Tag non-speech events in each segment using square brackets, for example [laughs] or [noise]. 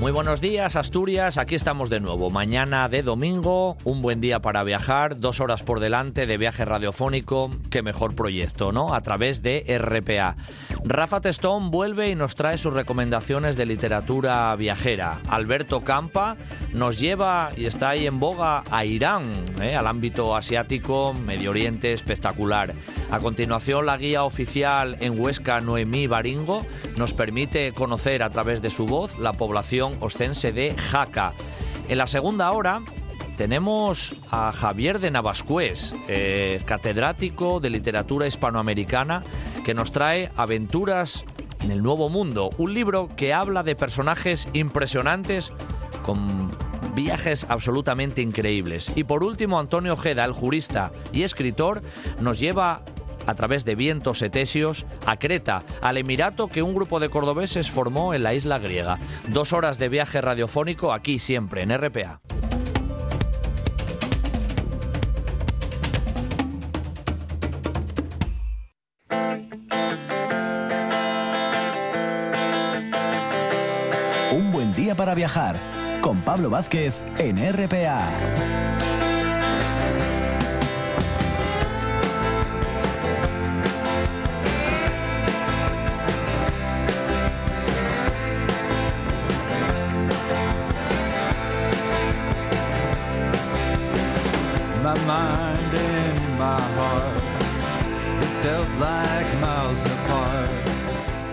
Muy buenos días, Asturias. Aquí estamos de nuevo. Mañana de domingo, un buen día para viajar, dos horas por delante de viaje radiofónico. Qué mejor proyecto, ¿no? A través de RPA. Rafa Testón vuelve y nos trae sus recomendaciones de literatura viajera. Alberto Campa nos lleva y está ahí en boga a Irán, ¿eh? al ámbito asiático, Medio Oriente espectacular. A continuación, la guía oficial en Huesca, Noemí Baringo, nos permite conocer a través de su voz la población ostense de Jaca. En la segunda hora tenemos a Javier de Navascués, eh, catedrático de literatura hispanoamericana, que nos trae Aventuras en el Nuevo Mundo, un libro que habla de personajes impresionantes con viajes absolutamente increíbles. Y por último, Antonio Ojeda, el jurista y escritor, nos lleva a través de vientos etesios a Creta, al Emirato que un grupo de cordobeses formó en la isla griega. Dos horas de viaje radiofónico aquí siempre en RPA. Un buen día para viajar con Pablo Vázquez en RPA.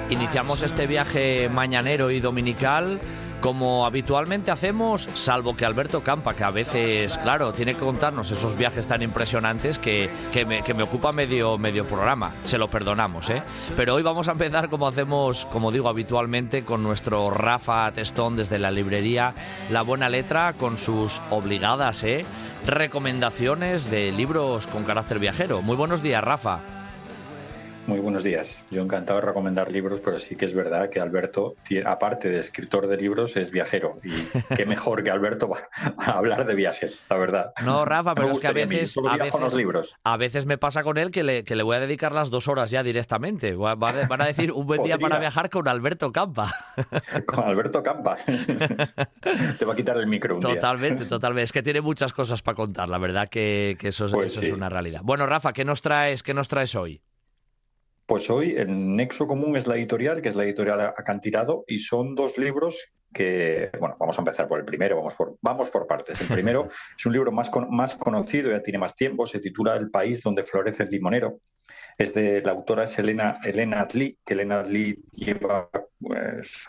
Iniciamos este viaje mañanero y dominical como habitualmente hacemos, salvo que Alberto Campa, que a veces, claro, tiene que contarnos esos viajes tan impresionantes que, me, que me, ocupa medio, medio programa. Se lo perdonamos, ¿eh? Pero hoy vamos a empezar como hacemos, como digo habitualmente, con nuestro Rafa Testón desde la librería La Buena Letra, con sus obligadas, ¿eh? recomendaciones de libros con carácter viajero. Muy buenos días, Rafa. Muy buenos días. Yo encantado de recomendar libros, pero sí que es verdad que Alberto, aparte de escritor de libros, es viajero. Y qué [laughs] mejor que Alberto va a hablar de viajes, la verdad. No, Rafa, pero es que a veces, a veces, libros. a veces me pasa con él que le, que le voy a dedicar las dos horas ya directamente. Van a decir un buen día para viajar con Alberto Campa. [laughs] Con Alberto Campa. [laughs] Te va a quitar el micro un Totalmente, totalmente. Es que tiene muchas cosas para contar, la verdad que, eso, pues es una realidad. Bueno, Rafa, ¿qué nos traes, qué nos traes hoy? Pues hoy el Nexo Común es la editorial, que es la editorial Acantilado, y son dos libros que, bueno, vamos a empezar por el primero, vamos por, vamos por partes. El primero [laughs] es un libro más, más conocido, ya tiene más tiempo, se titula El país donde florece el limonero. Es de la autora es Elena, Elena Atli, que Elena Atli lleva pues,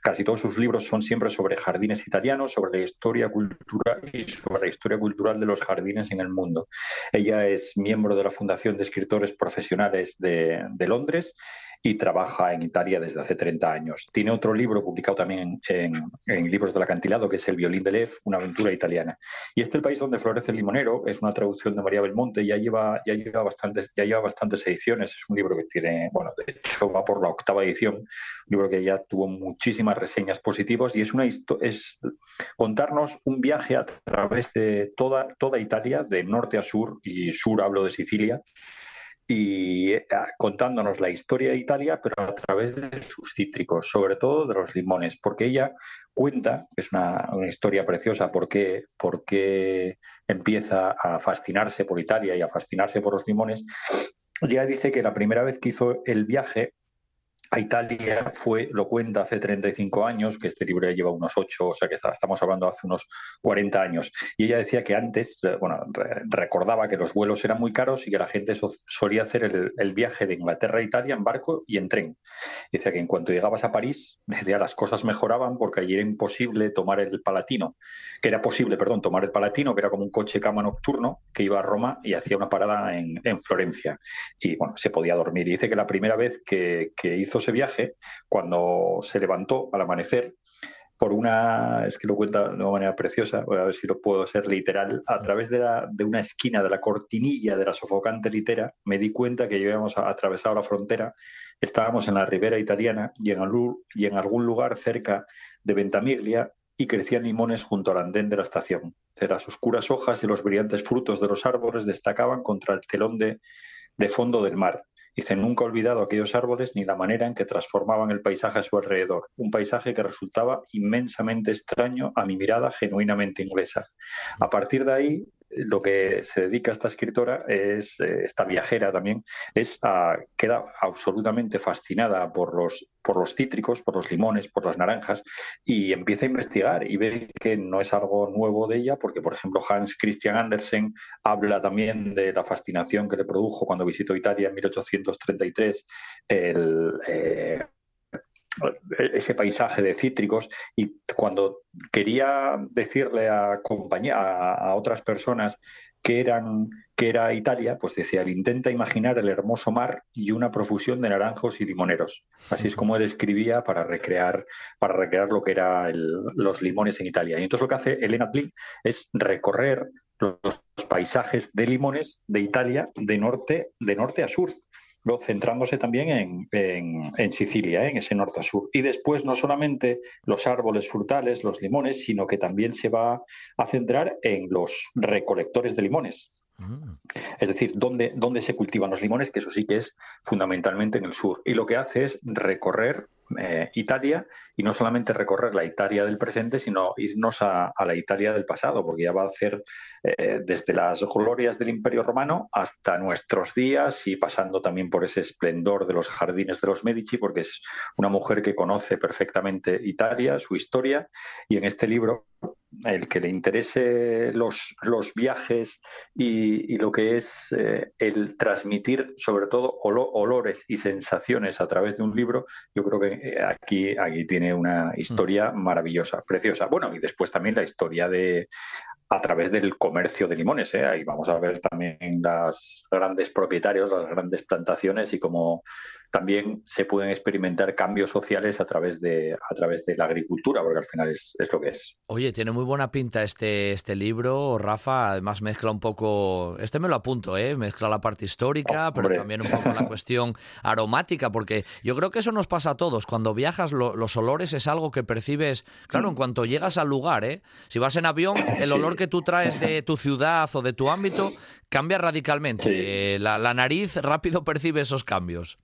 casi todos sus libros son siempre sobre jardines italianos, sobre la historia cultural y sobre la historia cultural de los jardines en el mundo. Ella es miembro de la Fundación de Escritores Profesionales de, de Londres y trabaja en Italia desde hace 30 años. Tiene otro libro publicado también en, Libros del Acantilado, que es El violín de Lev, una aventura italiana. Y este El país donde florece el limonero es una traducción de María Belmonte, ya lleva, ya lleva, bastantes, ya lleva bastantes ediciones, es un libro que tiene, bueno, de hecho va por la octava edición, un libro que ya tuvo muchísimas reseñas positivas y es, una, es contarnos un viaje a través de toda, toda Italia, de norte a sur, y sur hablo de Sicilia, y eh, contándonos la historia de Italia, pero a través de sus cítricos, sobre todo de los limones, porque ella cuenta, es una, historia preciosa, porque, porque empieza a fascinarse por Italia y a fascinarse por los limones. Ya dice que la primera vez que hizo el viaje a Italia fue, lo cuenta hace 35 años, que este libro ya lleva unos 8, o sea que estamos hablando hace unos 40 años. Y ella decía que antes, eh, bueno, recordaba que los vuelos eran muy caros y que la gente solía hacer el, viaje de Inglaterra a Italia en barco y en tren. Dice que en cuanto llegabas a París, [laughs] decía las cosas mejoraban porque allí era imposible tomar el Palatino, que era posible, perdón, tomar el Palatino, que era como un coche cama nocturno que iba a Roma y hacía una parada en, Florencia. Y bueno, se podía dormir. Y dice que la primera vez que hizo ese viaje, cuando se levantó al amanecer, por una, es que lo cuenta de una manera preciosa, voy a ver si lo puedo ser literal, a través de, de una esquina de la cortinilla de la sofocante litera, me di cuenta que habíamos atravesado la frontera, estábamos en la ribera italiana y en, y en algún lugar cerca de Ventamiglia y crecían limones junto al andén de la estación. Las oscuras hojas y los brillantes frutos de los árboles destacaban contra el telón de, de fondo del mar. Dice, nunca he olvidado aquellos árboles ni la manera en que transformaban el paisaje a su alrededor, un paisaje que resultaba inmensamente extraño a mi mirada genuinamente inglesa. A partir de ahí, lo que se dedica a esta escritora es eh, esta viajera también es queda absolutamente fascinada por los por los cítricos, por los limones, por las naranjas y empieza a investigar y ve que no es algo nuevo de ella porque por ejemplo Hans Christian Andersen habla también de la fascinación que le produjo cuando visitó Italia en 1833 el eh, ese paisaje de cítricos y cuando quería decirle a, compañía, a, otras personas que, eran, que era Italia, pues decía, intenta imaginar el hermoso mar y una profusión de naranjos y limoneros. Así es como él escribía para recrear, para recrear lo que eran los limones en Italia. Y entonces lo que hace Elena Blin es recorrer los paisajes de limones de Italia de norte, de norte a sur centrándose también en, Sicilia, ¿eh? en ese norte-sur. Y después no solamente los árboles frutales, los limones, sino que también se va a centrar en los recolectores de limones. Mm. Es decir, ¿dónde, dónde se cultivan los limones, que eso sí que es fundamentalmente en el sur. Y lo que hace es recorrer eh, Italia y no solamente recorrer la Italia del presente, sino irnos a, la Italia del pasado, porque ya va a hacer eh, desde las glorias del Imperio Romano hasta nuestros días y pasando también por ese esplendor de los jardines de los Medici, porque es una mujer que conoce perfectamente Italia, su historia, y en este libro el que le interese los, los viajes y, lo que es eh, el transmitir sobre todo olores y sensaciones a través de un libro, yo creo que eh, aquí, aquí tiene una historia maravillosa, preciosa. Bueno, y después también la historia de a través del comercio de limones. ¿eh? Ahí vamos a ver también las grandes propietarios, las grandes plantaciones y cómo también se pueden experimentar cambios sociales a través de, a través de la agricultura, porque al final es, lo que es. Oye, tiene muy buena pinta este, este libro, Rafa. Además mezcla un poco, este me lo apunto, ¿eh? mezcla la parte histórica, pero también un poco la [laughs] cuestión aromática, porque yo creo que eso nos pasa a todos. Cuando viajas, los olores es algo que percibes, claro, en cuanto llegas al lugar, ¿eh? si vas en avión, el olor que tú traes de tu ciudad o de tu ámbito cambia radicalmente. Eh, la nariz rápido percibe esos cambios.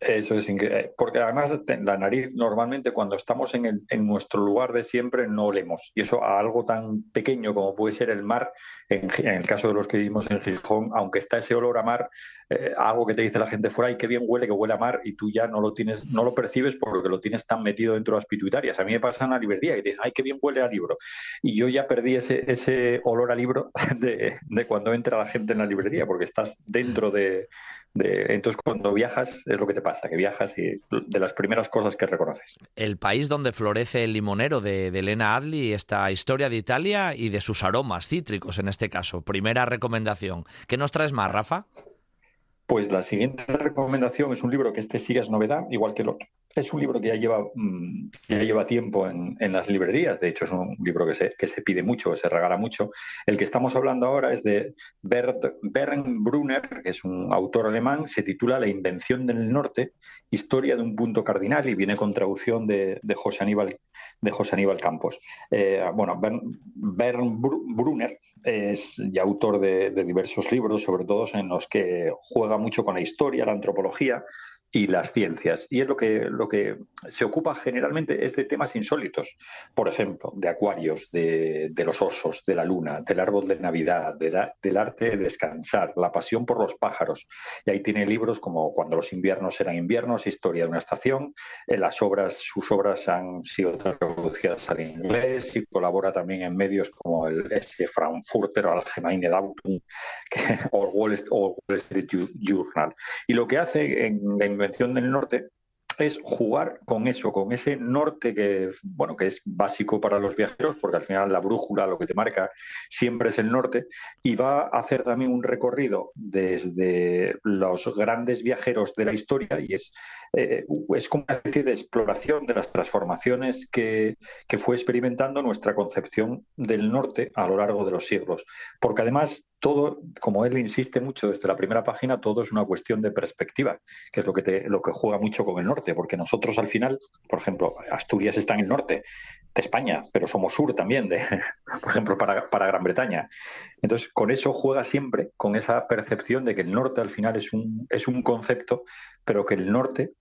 Eso es increíble. Porque además la nariz normalmente cuando estamos en, nuestro lugar de siempre no olemos. Y eso a algo tan pequeño como puede ser el mar, en, el caso de los que vivimos en Gijón, aunque está ese olor a mar, eh, algo que te dice la gente fuera, y qué bien huele, que huele a mar, y tú ya no lo tienes, no lo percibes porque lo tienes tan metido dentro de las pituitarias. A mí me pasa en la librería y te dicen, ay, qué bien huele a libro. Y yo ya perdí ese, ese olor a libro [laughs] de, de cuando entra la gente en la librería, porque estás dentro de, entonces, cuando viajas, es lo que te pasa, que viajas y de las primeras cosas que reconoces. El país donde florece el limonero de, de Elena Adli, esta historia de Italia y de sus aromas cítricos en este caso. Primera recomendación. ¿Qué nos traes más, Rafa? Pues la siguiente recomendación es un libro que este sigue es novedad, igual que el otro. Es un libro que ya lleva, mm, ya lleva tiempo en, las librerías, de hecho es un libro que se, que se pide mucho, que se regala mucho. El que estamos hablando ahora es de Bert, Bernd Brunner, que es un autor alemán, se titula La invención del norte, historia de un punto cardinal y viene con traducción de, de José, Aníbal, de José Aníbal Campos. Eh, bueno, Bernd, Brunner es ya autor de, de diversos libros, sobre todo en los que juega mucho con la historia, la antropología y las ciencias. Y es lo que, lo que se ocupa generalmente es de temas insólitos. Por ejemplo, de acuarios, de, los osos, de la luna, del árbol de Navidad, del arte de descansar, la pasión por los pájaros. Y ahí tiene libros como Cuando los inviernos eran inviernos, Historia de una estación. En las obras, sus obras han sido traducidas al inglés y colabora también en medios como el S. Frankfurter Allgemeine Zeitung [laughs] o Wall Street Journal. Y lo que hace en la Invención del Norte es jugar con eso, con ese norte que, bueno, que es básico para los viajeros, porque al final la brújula lo que te marca siempre es el norte, y va a hacer también un recorrido desde los grandes viajeros de la historia, y es, eh, es como una especie de exploración de las transformaciones que, que fue experimentando nuestra concepción del norte a lo largo de los siglos. Porque además todo, como él insiste mucho desde la primera página, todo es una cuestión de perspectiva, que es lo que, te, lo que juega mucho con el norte, porque nosotros al final, por ejemplo, Asturias está en el norte de España, pero somos sur también, de, [laughs] por ejemplo, para, para Gran Bretaña. Entonces, con eso juega siempre, con esa percepción de que el norte al final es un, es un concepto, pero que el norte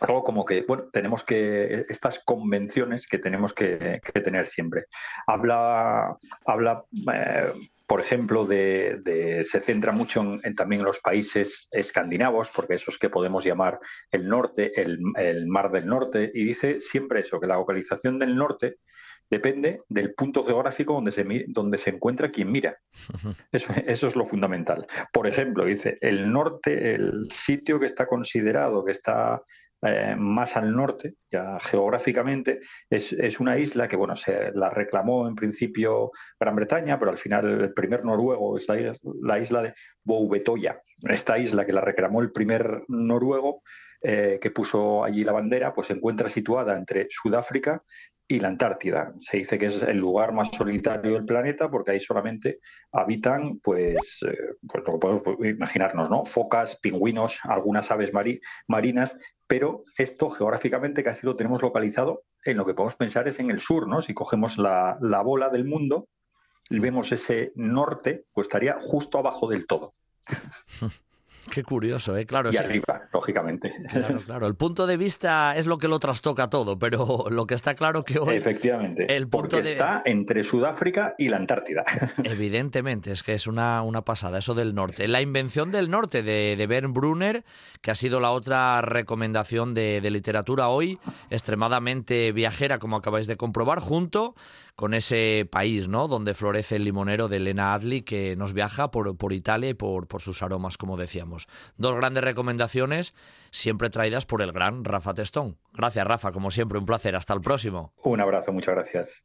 algo como que, bueno, tenemos que, estas convenciones que tenemos que, tener siempre. Habla, habla eh, por ejemplo, de, se centra mucho en, también en los países escandinavos, porque esos que podemos llamar el norte, el, mar del norte, y dice siempre eso, que la localización del norte depende del punto geográfico donde se, donde se encuentra quien mira. Eso, eso, es lo fundamental. Por ejemplo, dice, el norte, el sitio que está considerado, que está eh, más al norte, ya geográficamente, es, una isla que, bueno, se la reclamó en principio Gran Bretaña, pero al final el primer noruego es la, isla de Boubetoya. Esta isla que la reclamó el primer noruego, eh, que puso allí la bandera, pues se encuentra situada entre Sudáfrica y la Antártida. Se dice que es el lugar más solitario del planeta porque ahí solamente habitan, pues, eh, pues lo que podemos imaginarnos, ¿no? Focas, pingüinos, algunas aves marinas, pero esto geográficamente casi lo tenemos localizado en lo que podemos pensar es en el sur, ¿no? Si cogemos la, la bola del mundo y vemos ese norte, pues estaría justo abajo del todo. [laughs] Qué curioso, ¿eh? Claro. Y arriba, lógicamente. Claro, El punto de vista es lo que lo trastoca todo, pero lo que está claro que hoy. Efectivamente. El punto porque está entre Sudáfrica y la Antártida. Evidentemente, es que es una, una pasada, eso del norte. La invención del norte de, de Ben Brunner, que ha sido la otra recomendación de, de literatura hoy, extremadamente viajera, como acabáis de comprobar, junto con ese país, ¿no? Donde florece el limonero de Elena Adli, que nos viaja por, por Italia y por, por sus aromas, como decíamos. Dos grandes recomendaciones, siempre traídas por el gran Rafa Testón. Gracias, Rafa, como siempre, un placer. Hasta el próximo. Un abrazo, muchas gracias.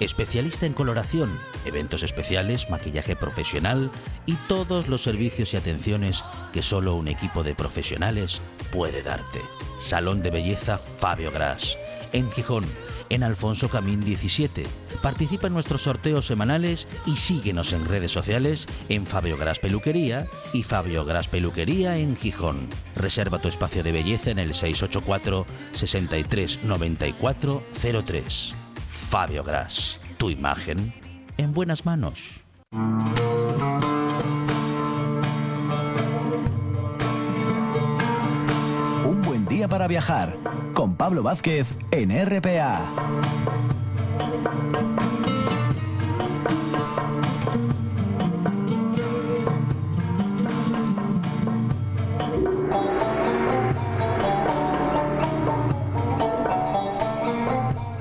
especialista en coloración, eventos especiales, maquillaje profesional y todos los servicios y atenciones que solo un equipo de profesionales puede darte. Salón de Belleza Fabio Gras, en Gijón, en Alfonso Camín 17. Participa en nuestros sorteos semanales y síguenos en redes sociales en Fabio Gras Peluquería y Fabio Gras Peluquería en Gijón. Reserva tu espacio de belleza en el 684 63 94 03. Fabio Gras, tu imagen en buenas manos. Un buen día para viajar con Pablo Vázquez en RPA.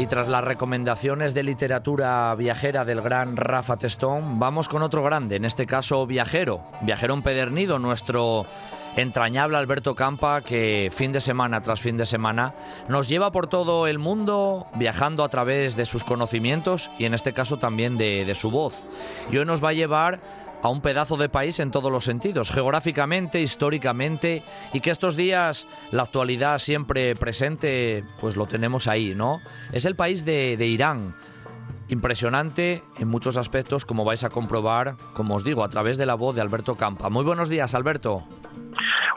Y tras las recomendaciones de literatura viajera del gran Rafa Testón, vamos con otro grande, en este caso viajero, viajero empedernido, nuestro entrañable Alberto Campa, que fin de semana tras fin de semana nos lleva por todo el mundo viajando a través de sus conocimientos y en este caso también de, su voz. Y hoy nos va a llevar a un pedazo de país en todos los sentidos, geográficamente, históricamente, y que estos días la actualidad siempre presente, pues lo tenemos ahí, ¿no? Es el país de, Irán. Impresionante en muchos aspectos, como vais a comprobar, como os digo, a través de la voz de Alberto Campa. Muy buenos días, Alberto.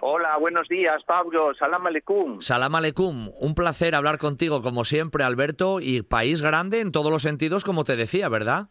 Hola, buenos días, Pablo. Salam aleikum. Salam aleikum. Un placer hablar contigo, como siempre, Alberto, y país grande en todos los sentidos, como te decía, ¿verdad?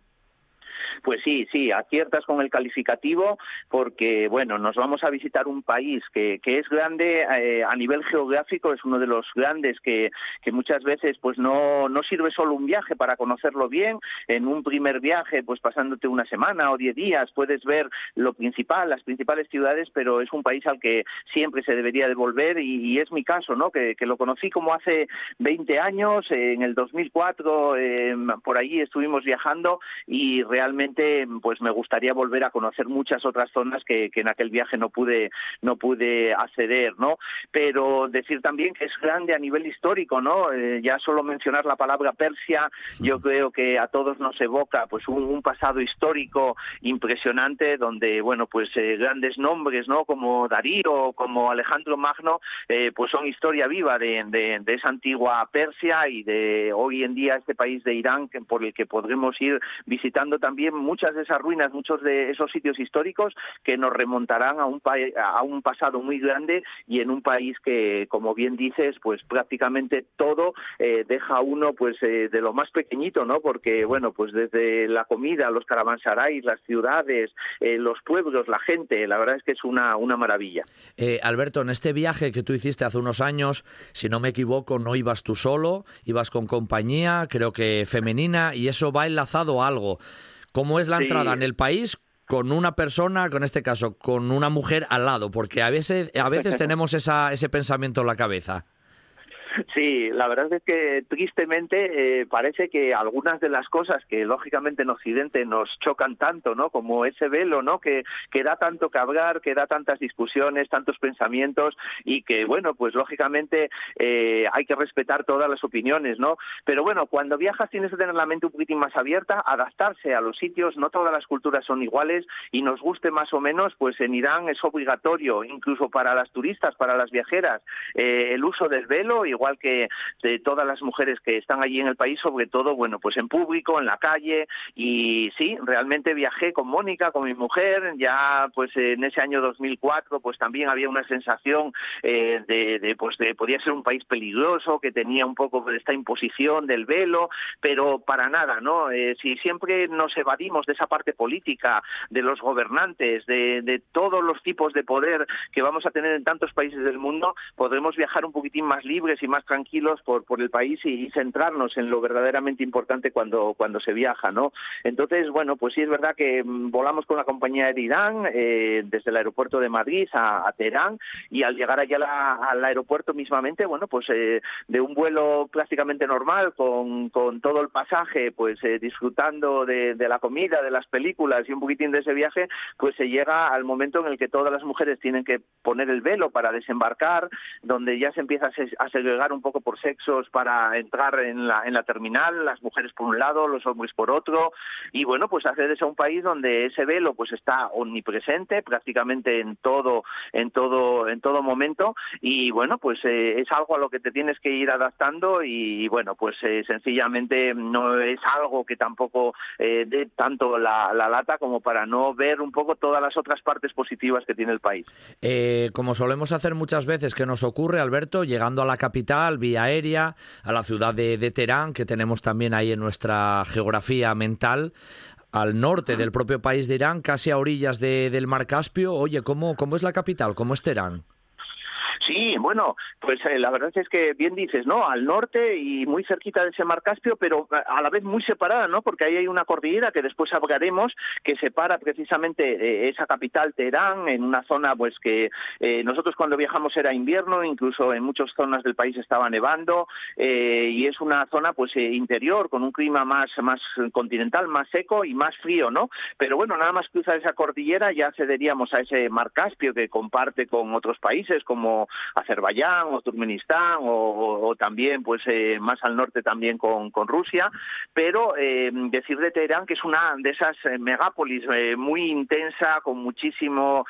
Pues sí, sí, aciertas con el calificativo porque, bueno, nos vamos a visitar un país que, que es grande eh, a nivel geográfico, es uno de los grandes que, que muchas veces pues no, no sirve solo un viaje para conocerlo bien. En un primer viaje, pues pasándote una semana o diez días, puedes ver lo principal, las principales ciudades, pero es un país al que siempre se debería devolver y, es mi caso, ¿no? Que, que, lo conocí como hace 20 años, en el 2004, eh, por allí estuvimos viajando y realmente pues me gustaría volver a conocer muchas otras zonas que, en aquel viaje no pude no pude acceder, ¿no? Pero decir también que es grande a nivel histórico, ¿no? Eh, ya solo mencionar la palabra Persia, yo creo que a todos nos evoca pues un, pasado histórico impresionante donde bueno pues eh, grandes nombres, ¿no? Como Darío, como Alejandro Magno, eh, pues son historia viva de, de, esa antigua Persia y de hoy en día este país de Irán por el que podremos ir visitando también muchas de esas ruinas, muchos de esos sitios históricos que nos remontarán a un, a un pasado muy grande y en un país que, como bien dices, pues prácticamente todo eh, deja uno pues eh, de lo más pequeñito, ¿no? Porque, bueno, pues desde la comida, los caravansarais, las ciudades, eh, los pueblos, la gente, la verdad es que es una, una maravilla. Alberto, en este viaje que tú hiciste hace unos años, si no me equivoco, no ibas tú solo, ibas con compañía, creo que femenina, y eso va enlazado a algo. ¿Cómo es la entrada en el país? con una persona, con este caso, con una mujer al lado, porque a veces, a veces [laughs] tenemos esa, ese pensamiento en la cabeza. [laughs] Sí, la verdad es que tristemente eh, parece que algunas de las cosas que lógicamente en Occidente nos chocan tanto, ¿no? Como ese velo, ¿no? Que, que da tanto que hablar, que da tantas discusiones, tantos pensamientos y que, bueno, pues lógicamente eh, hay que respetar todas las opiniones, ¿no? Pero bueno, cuando viajas tienes que tener la mente un poquitín más abierta, adaptarse a los sitios, no todas las culturas son iguales y nos guste más o menos, pues en Irán es obligatorio, incluso para las turistas, para las viajeras, eh, el uso del velo, igual igual que de todas las mujeres que están allí en el país, sobre todo, bueno, pues en público, en la calle, y sí, realmente viajé con Mónica, con mi mujer, ya pues en ese año 2004, pues también había una sensación eh, de, pues de, podía ser un país peligroso, que tenía un poco de esta imposición del velo, pero para nada, ¿no? Eh, si siempre nos evadimos de esa parte política, de los gobernantes, de, de todos los tipos de poder que vamos a tener en tantos países del mundo, podremos viajar un poquitín más libres y más tranquilos por, por el país y, centrarnos en lo verdaderamente importante cuando, cuando se viaja, ¿no? Entonces, bueno, pues sí es verdad que mm, volamos con la compañía de Irán eh, desde el aeropuerto de Madrid a, Teherán y al llegar allá al aeropuerto mismamente, bueno, pues eh, de un vuelo prácticamente normal con, con todo el pasaje, pues eh, disfrutando de, la comida, de las películas y un poquitín de ese viaje, pues se llega al momento en el que todas las mujeres tienen que poner el velo para desembarcar, donde ya se empieza a segregar un poco por sexos para entrar en la, en la terminal, las mujeres por un lado, los hombres por otro, y bueno, pues accedes a un país donde ese velo pues está omnipresente prácticamente en todo, en todo, en todo momento, y bueno, pues eh, es algo a lo que te tienes que ir adaptando y, bueno, pues eh, sencillamente no es algo que tampoco eh, dé tanto la, la, lata como para no ver un poco todas las otras partes positivas que tiene el país. como solemos hacer muchas veces, que nos ocurre, Alberto, llegando a la capital vía aérea, a la ciudad de, Teherán, que tenemos también ahí en nuestra geografía mental, al norte del propio país de Irán, casi a orillas del Mar Caspio. Oye, ¿cómo, ¿cómo es la capital? ¿Cómo es Teherán? Bueno, pues eh, la verdad es que bien dices, ¿no? Al norte y muy cerquita de ese mar Caspio, pero a la vez muy separada, ¿no? Porque ahí hay una cordillera que después hablaremos que separa precisamente eh, esa capital Teherán en una zona pues que eh, nosotros cuando viajamos era invierno, incluso en muchas zonas del país estaba nevando y es una zona pues interior con un clima más más continental, más seco y más frío, ¿no? Pero bueno, nada más cruzar esa cordillera ya accederíamos a ese mar Caspio que comparte con otros países como Azerbaiyán o Turkmenistán o, también pues eh, más al norte también con, Rusia, pero eh, decir de Teherán que es una de esas eh, megápolis muy intensa, con muchísimo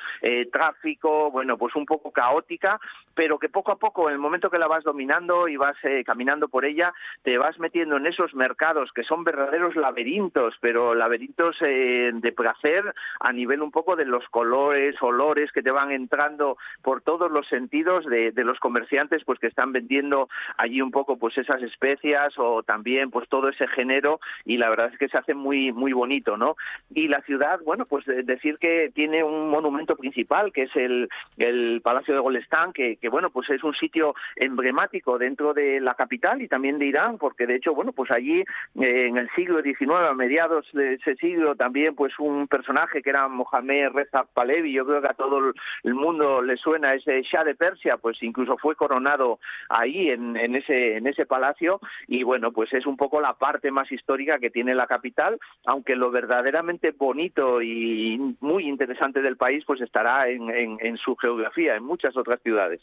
tráfico, bueno, pues un poco caótica, pero que poco a poco, en el momento que la vas dominando y vas caminando por ella, te vas metiendo en esos mercados que son verdaderos laberintos, pero laberintos de placer a nivel un poco de los colores, olores que te van entrando por todos los sentidos de, los comerciantes pues que están vendiendo allí un poco pues esas especias o también pues todo ese género y la verdad es que se hace muy muy bonito no y la ciudad bueno pues decir que tiene un monumento principal que es el, el Palacio de Golestán que, que bueno pues es un sitio emblemático dentro de la capital y también de Irán porque de hecho bueno pues allí eh, en el siglo XIX a mediados de ese siglo también pues un personaje que era Mohamed Reza Pahlavi yo creo que a todo el mundo le suena ese Shah de Persia pues pues incluso fue coronado ahí en, en, ese, en ese palacio y bueno, pues es un poco la parte más histórica que tiene la capital, aunque lo verdaderamente bonito y muy interesante del país pues estará en, en su geografía, en muchas otras ciudades.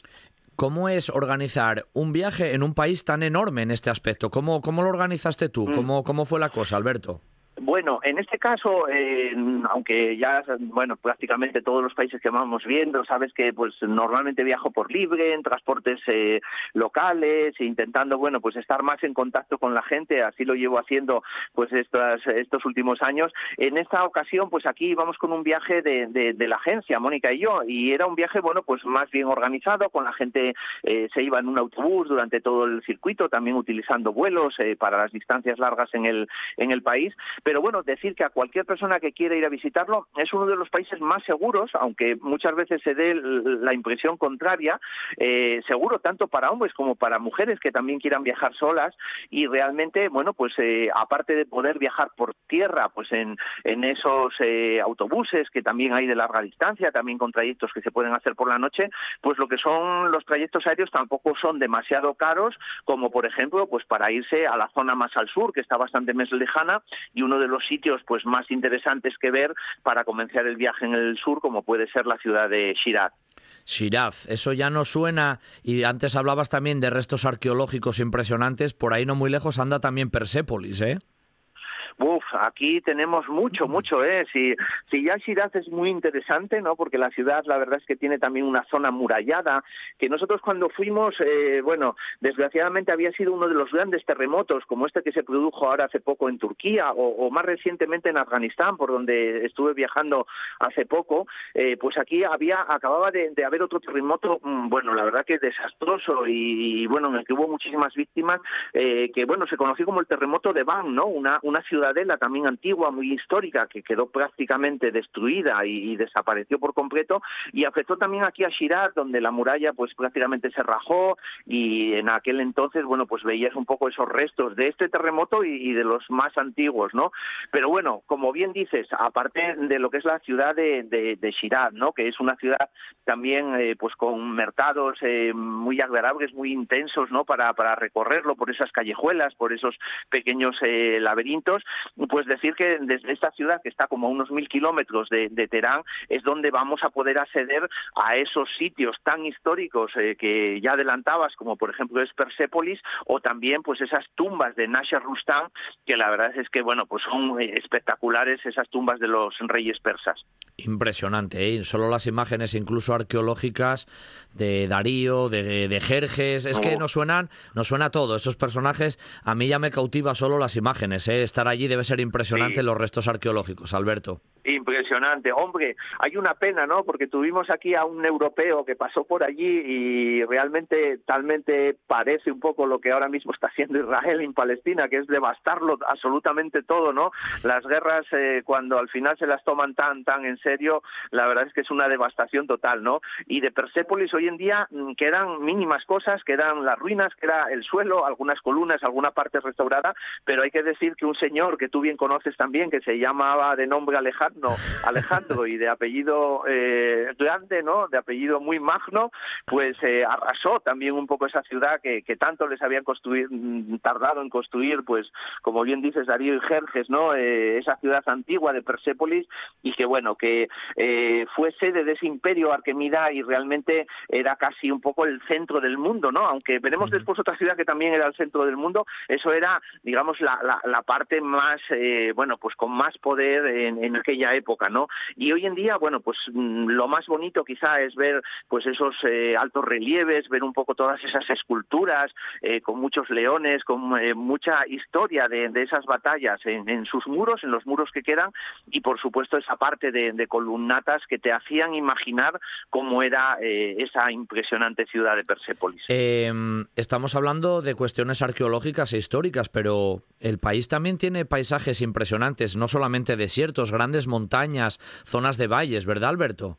¿Cómo es organizar un viaje en un país tan enorme en este aspecto? ¿Cómo, cómo lo organizaste tú? Mm. ¿Cómo, ¿Cómo fue la cosa, Alberto? Bueno, en este caso, eh, aunque ya, bueno, prácticamente todos los países que vamos viendo, sabes que pues normalmente viajo por libre, en transportes eh, locales, intentando, bueno, pues estar más en contacto con la gente, así lo llevo haciendo pues estas, estos últimos años. En esta ocasión, pues aquí vamos con un viaje de, la agencia, Mónica y yo, y era un viaje, bueno, pues más bien organizado, con la gente eh, se iba en un autobús durante todo el circuito, también utilizando vuelos para las distancias largas en el, en el país, bueno, decir que a cualquier persona que quiera ir a visitarlo es uno de los países más seguros, aunque muchas veces se dé la impresión contraria, eh, seguro tanto para hombres como para mujeres que también quieran viajar solas y realmente, bueno, pues eh, aparte de poder viajar por tierra, pues en, en esos eh, autobuses que también hay de larga distancia, también con trayectos que se pueden hacer por la noche, pues lo que son los trayectos aéreos tampoco son demasiado caros, como por ejemplo, pues para irse a la zona más al sur, que está bastante más lejana, y uno de los sitios pues más interesantes que ver para comenzar el viaje en el sur, como puede ser la ciudad de Shiraz. Shiraz, eso ya no suena, y antes hablabas también de restos arqueológicos impresionantes, por ahí no muy lejos anda también Persépolis, ¿eh? Uf, aquí tenemos mucho, mucho, ¿eh? Si, si ya Shiraz es muy interesante, ¿no? Porque la ciudad, la verdad es que tiene también una zona murallada, que nosotros cuando fuimos, eh, bueno, desgraciadamente había sido uno de los grandes terremotos, como este que se produjo ahora hace poco en Turquía, o, más recientemente en Afganistán, por donde estuve viajando hace poco, eh, pues aquí había, acababa de, haber otro terremoto, mm, bueno, la verdad que desastroso, y, bueno, en el que hubo muchísimas víctimas, eh, que bueno, se conoció como el terremoto de Van, ¿no? Una, una ciudad también antigua, muy histórica, que quedó prácticamente destruida y, desapareció por completo, y afectó también aquí a Shiraz, donde la muralla pues prácticamente se rajó, y en aquel entonces, bueno, pues veías un poco esos restos de este terremoto y, de los más antiguos, ¿no? Pero bueno, como bien dices, aparte de lo que es la ciudad de, de, Shiraz, ¿no? Que es una ciudad también eh, pues con mercados eh, muy agradables, muy intensos, ¿no? Para, para recorrerlo por esas callejuelas, por esos pequeños eh, laberintos, pues decir que desde esta ciudad, que está como a unos mil kilómetros de, Teherán, es donde vamos a poder acceder a esos sitios tan históricos eh, que ya adelantabas, como por ejemplo es Persépolis, o también pues esas tumbas de Nasher Rustam, que la verdad es que bueno, pues son eh, espectaculares esas tumbas de los reyes persas. Impresionante, ¿eh? solo las imágenes incluso arqueológicas de Darío, de, Jerjes, es que nos suenan, nos suena todo, esos personajes, a mí ya me cautiva solo las imágenes, ¿eh? estar allí debe ser impresionante los restos arqueológicos, Alberto. Impresionante, hombre, hay una pena, ¿no? Porque tuvimos aquí a un europeo que pasó por allí y realmente talmente parece un poco lo que ahora mismo está haciendo Israel en Palestina, que es devastarlo absolutamente todo, ¿no? Las guerras eh, cuando al final se las toman tan tan en serio, la verdad es que es una devastación total, ¿no? Y de Persépolis hoy en día mm, quedan mínimas cosas, quedan las ruinas, queda el suelo, algunas columnas, alguna parte restaurada, pero hay que decir que un señor que tú bien conoces también, que se llamaba de nombre Alejandro, [laughs] Alejandro y de apellido eh, grande, ¿no? De apellido muy magno, pues eh, arrasó también un poco esa ciudad que, que tanto les habían mm, tardado en construir, pues como bien dices Darío y Jerjes, ¿no? Eh, esa ciudad antigua de Persépolis y que bueno, que fue sede de ese imperio arquemida y realmente era casi un poco el centro del mundo, ¿no? Aunque veremos después otra ciudad que también era el centro del mundo, eso era, digamos, la, la, la parte más, eh, bueno, pues con más poder en, aquella época, ¿no? Y hoy en día, bueno, pues mm, lo más bonito quizá es ver, pues esos eh, altos relieves, ver un poco todas esas esculturas eh, con muchos leones, con mucha historia de, esas batallas en, sus muros, en los muros que quedan, y por supuesto esa parte de, de columnatas que te hacían imaginar cómo era esa impresionante ciudad de Persépolis. Em, estamos hablando de cuestiones arqueológicas e históricas, pero el país también tiene paisajes impresionantes, no solamente desiertos, grandes montañas, zonas de valles, ¿verdad, Alberto?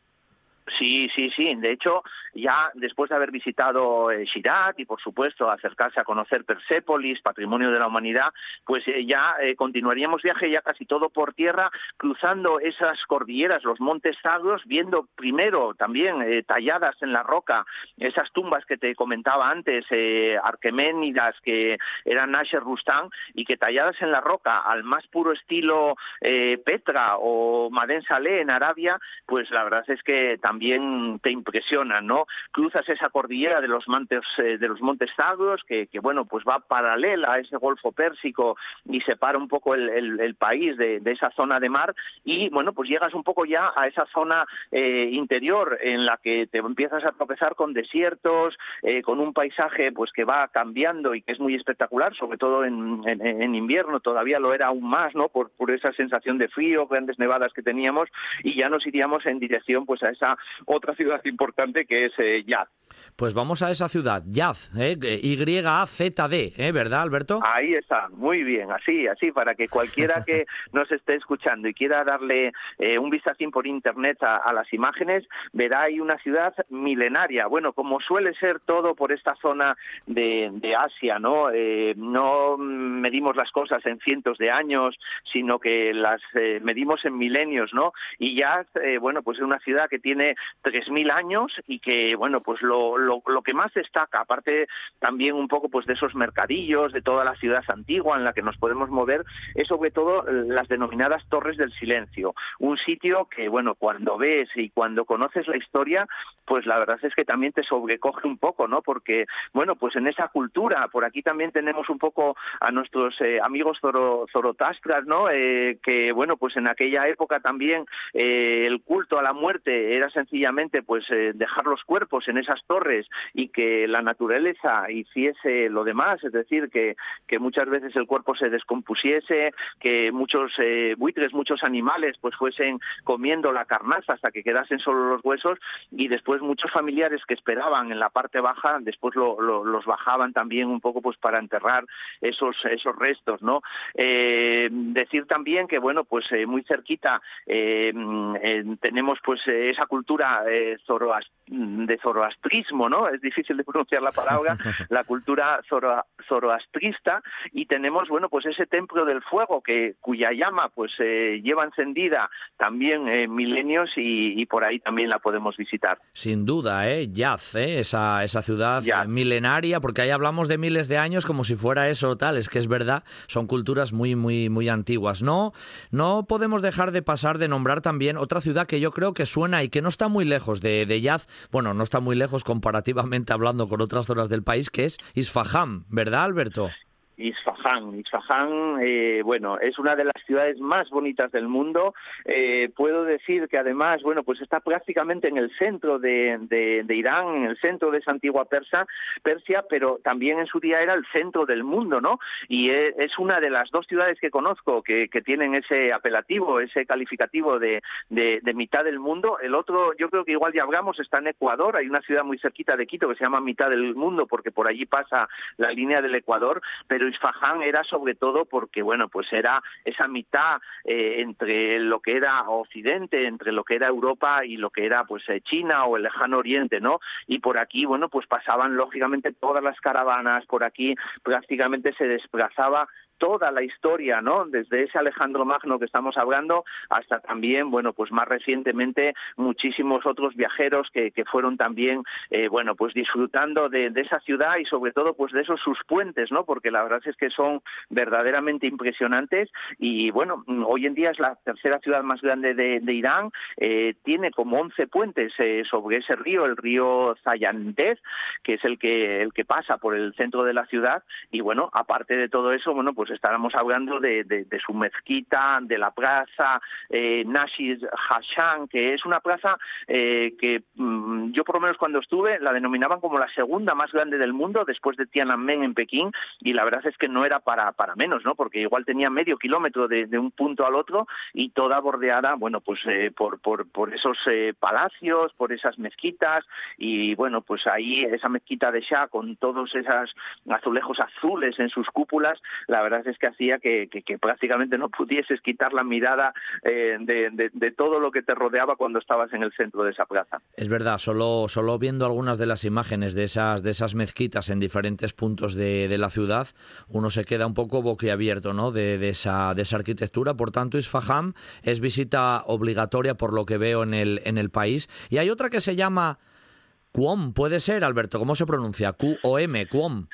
Sí, sí, sí. De hecho, ya después de haber visitado eh, Shirak y, por supuesto, acercarse a conocer Persépolis, patrimonio de la humanidad, pues eh, ya eh, continuaríamos viaje ya casi todo por tierra, cruzando esas cordilleras, los montes sagros, viendo primero también talladas en la roca esas tumbas que te comentaba antes, Arqueménidas, que eran Nasher Rustam, y que talladas en la roca al más puro estilo Petra o Maden Saleh en Arabia, pues la verdad es que también te impresiona, ¿no? Cruzas esa cordillera de los montes eh, de los montes Zagros, que, bueno, pues va paralela a ese Golfo Pérsico y separa un poco el, país de, esa zona de mar y bueno, pues llegas un poco ya a esa zona eh, interior en la que te empiezas a tropezar con desiertos, eh, con un paisaje pues que va cambiando y que es muy espectacular, sobre todo en, invierno todavía lo era aún más, ¿no? Por, por esa sensación de frío, grandes nevadas que teníamos y ya nos iríamos en dirección pues a esa otra ciudad importante que es eh, Yaz. Pues vamos a esa ciudad, Yaz, ¿eh? Y-A-Z-D, ¿eh? ¿verdad, Alberto? Ahí está, muy bien, así, así, para que cualquiera que [laughs] nos esté escuchando y quiera darle eh, un vistacín por internet a, las imágenes, verá ahí una ciudad milenaria. Bueno, como suele ser todo por esta zona de, de Asia, ¿no? Eh, no medimos las cosas en cientos de años, sino que las medimos en milenios, ¿no? Y Yaz, bueno, pues es una ciudad que tiene 3.000 años y que, bueno, pues lo, lo, que más destaca, aparte también un poco pues de esos mercadillos, de toda la ciudad antigua en la que nos podemos mover, es sobre todo las denominadas Torres del Silencio. Un sitio que, bueno, cuando ves y cuando conoces la historia, pues la verdad es que también te sobrecoge un poco, ¿no? Porque, bueno, pues en esa cultura, por aquí también tenemos un poco a nuestros eh, amigos zorotastras, ¿no? Eh, que, bueno, pues en aquella época también eh, el culto a la muerte era sencillamente pues eh, dejar los cuerpos en esas torres y que la naturaleza hiciese lo demás, es decir, que, que muchas veces el cuerpo se descompusiese, que muchos eh, buitres, muchos animales pues fuesen comiendo la carnaza hasta que quedasen solo los huesos y después muchos familiares que esperaban en la parte baja después los bajaban también un poco pues para enterrar esos esos restos, ¿no? Eh, decir también que bueno pues muy cerquita mm, tenemos pues esa cultura eh, de zoroastrismo, ¿no? Es difícil de pronunciar la palabra, [laughs] la cultura zoroastrista y tenemos, bueno, pues ese templo del fuego que cuya llama pues eh, lleva encendida también eh, milenios y, por ahí también la podemos visitar. Sin duda, ¿eh? Yaz, ¿eh? Esa, esa ciudad milenaria, porque ahí hablamos de miles de años como si fuera eso tal, es que es verdad, son culturas muy, muy, muy antiguas. No, no podemos dejar de pasar de nombrar también otra ciudad que yo creo que suena y que no está muy lejos de, de Yaz, bueno, no está muy lejos comparativamente [laughs] hablando con otras zonas del país, que es Isfahan, ¿verdad, Alberto? Isfahan. Isfahan, eh, bueno, es una de las ciudades más bonitas del mundo. Eh, puedo decir que además, bueno, pues está prácticamente en el centro de, Irán, en el centro de esa antigua Persa, Persia, pero también en su día era el centro del mundo, ¿no? Y e, es una de las dos ciudades que conozco que, tienen ese apelativo, ese calificativo de, mitad del mundo. El otro, yo creo que igual ya hablamos, está en Ecuador. Hay una ciudad muy cerquita de Quito que se llama mitad del mundo porque por allí pasa la línea del Ecuador, pero Isfahan era sobre todo porque, bueno, pues era esa mitad eh, entre lo que era Occidente, entre lo que era Europa y lo que era, pues, eh, China o el lejano Oriente, ¿no? Y por aquí, bueno, pues pasaban lógicamente todas las caravanas, por aquí prácticamente se desplazaba toda la historia, ¿no? Desde ese Alejandro Magno que estamos hablando hasta también, bueno, pues más recientemente muchísimos otros viajeros que, que fueron también, eh, bueno, pues disfrutando de, esa ciudad y sobre todo pues de esos sus puentes, ¿no? Porque la verdad es que son verdaderamente impresionantes y bueno, hoy en día es la tercera ciudad más grande de, Irán, eh, tiene como 11 puentes eh, sobre ese río, el río Zayandez, que es el que el que pasa por el centro de la ciudad y bueno, aparte de todo eso, bueno, pues estábamos hablando de, su mezquita, de la plaza eh, Nashis Hashan, que es una plaza eh, que mm, yo por lo menos cuando estuve la denominaban como la segunda más grande del mundo después de Tiananmen en Pekín y la verdad es que no era para, para menos, ¿no? Porque igual tenía medio kilómetro de, un punto al otro y toda bordeada, bueno, pues eh, por, por, por esos eh, palacios, por esas mezquitas y bueno, pues ahí esa mezquita de Shah con todos esos azulejos azules en sus cúpulas, la verdad es que hacía que, prácticamente no pudieses quitar la mirada eh, de, todo lo que te rodeaba cuando estabas en el centro de esa plaza. Es verdad, solo, solo viendo algunas de las imágenes de esas, de esas mezquitas en diferentes puntos de, la ciudad, uno se queda un poco boquiabierto ¿no? de, esa, de esa arquitectura. Por tanto, Isfahan es visita obligatoria por lo que veo en el, en el país. Y hay otra que se llama Cuom, puede ser, Alberto, ¿cómo se pronuncia? Q-O-M, Cuom.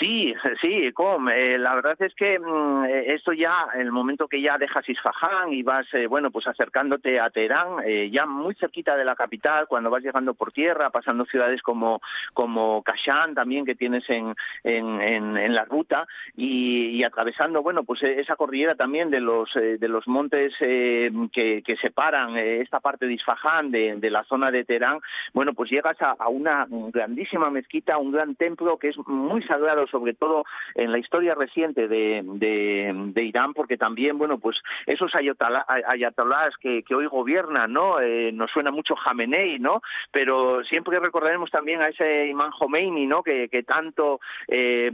Sí, sí, Cuom. Eh, la verdad es que mm, eh, esto ya, el momento que ya dejas Isfahan y vas, eh, bueno, pues acercándote a Teherán, ya muy cerquita de la capital, cuando vas llegando por tierra, pasando ciudades como, como Kashan también que tienes en, en, la ruta y, atravesando, bueno, pues esa cordillera también de los, de los montes que, que, separan esta parte de Isfahan de, de la zona de Teherán, bueno, pues llegas a a una grandísima mezquita, un gran templo que es muy sagrado, sobre todo en la historia reciente de, de, Irán, porque también, bueno, pues esos ayatolás que, que hoy gobiernan, ¿no? Eh, nos suena mucho Jamenei, ¿no? Pero siempre recordaremos también a ese imán Khomeini, ¿no? Que, que tanto eh,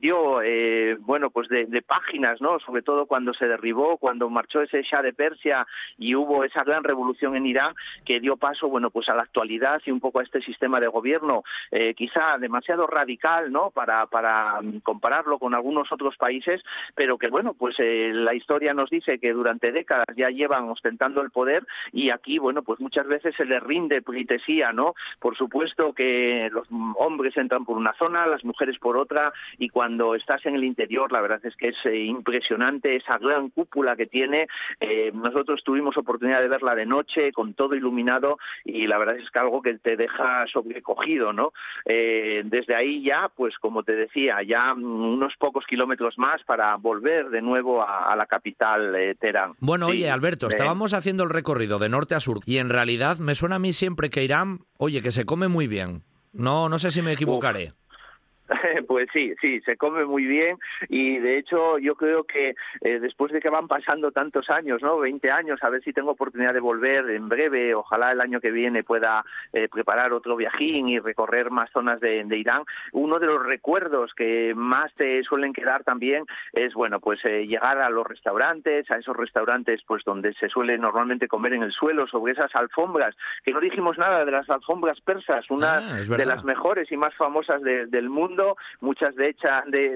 dio, eh, bueno, pues de, de, páginas, ¿no? Sobre todo cuando se derribó, cuando marchó ese Shah de Persia y hubo esa gran revolución en Irán que dio paso, bueno, pues a la actualidad y un poco a este sistema de gobierno eh, quizá demasiado radical, ¿no? Para, para mm, compararlo con algunos otros países, pero que bueno, pues eh, la historia nos dice que durante décadas ya llevan ostentando el poder y aquí, bueno, pues muchas veces se les rinde plitesía, ¿no? Por supuesto que los hombres entran por una zona, las mujeres por otra y cuando estás en el interior, la verdad es que es eh, impresionante esa gran cúpula que tiene. nosotros tuvimos oportunidad de verla de noche con todo iluminado y la verdad es que algo que te deja sobrecogido, ¿no? Eh, desde ahí ya, pues como te decía, ya unos pocos kilómetros más para volver de nuevo a, la capital eh, Teherán. Bueno, oye, Alberto, estábamos haciendo el recorrido de norte a sur y en realidad me suena a mí siempre que Irán, oye, que se come muy bien. No, no sé si me equivocaré. [laughs] Pues sí, sí, se come muy bien y de hecho yo creo que eh, después de que van pasando tantos años, ¿no? 20 años, a ver si tengo oportunidad de volver en breve, ojalá el año que viene pueda eh, preparar otro viajín y recorrer más zonas de, Irán. Uno de los recuerdos que más te suelen quedar también es, bueno, pues eh, llegar a los restaurantes, a esos restaurantes pues donde se suele normalmente comer en el suelo, sobre esas alfombras, que no dijimos nada de las alfombras persas, una ah, de las mejores y más famosas del mundo muchas de,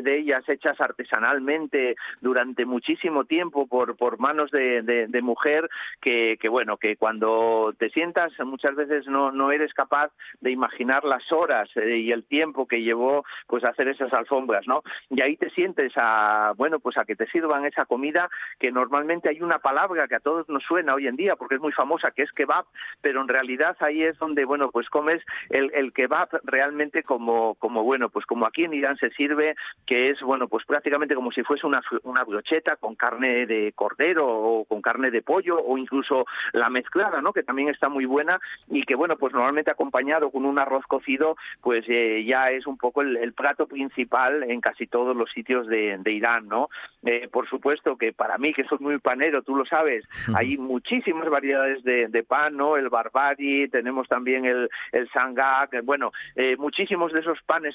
ellas hechas artesanalmente durante muchísimo tiempo por, manos de, mujer, que, bueno, que cuando te sientas muchas veces no, eres capaz de imaginar las horas eh, y el tiempo que llevó pues hacer esas alfombras, ¿no? Y ahí te sientes a, bueno, pues a que te sirvan esa comida que normalmente hay una palabra que a todos nos suena hoy en día porque es muy famosa, que es kebab, pero en realidad ahí es donde, bueno, pues comes el, kebab realmente como, bueno, pues aquí en Irán se sirve, que es, bueno, pues prácticamente como si fuese una, una brocheta con carne de cordero o con carne de pollo o incluso la mezclada, ¿no? Que también está muy buena y que, bueno, pues normalmente acompañado con un arroz cocido, pues eh, ya es un poco el, plato principal en casi todos los sitios de, Irán, ¿no? Eh, por supuesto que para mí, que soy muy panero, tú lo sabes, hay muchísimas variedades de, pan, ¿no? El barbari, tenemos también el, el sangak, bueno, eh, muchísimos de esos panes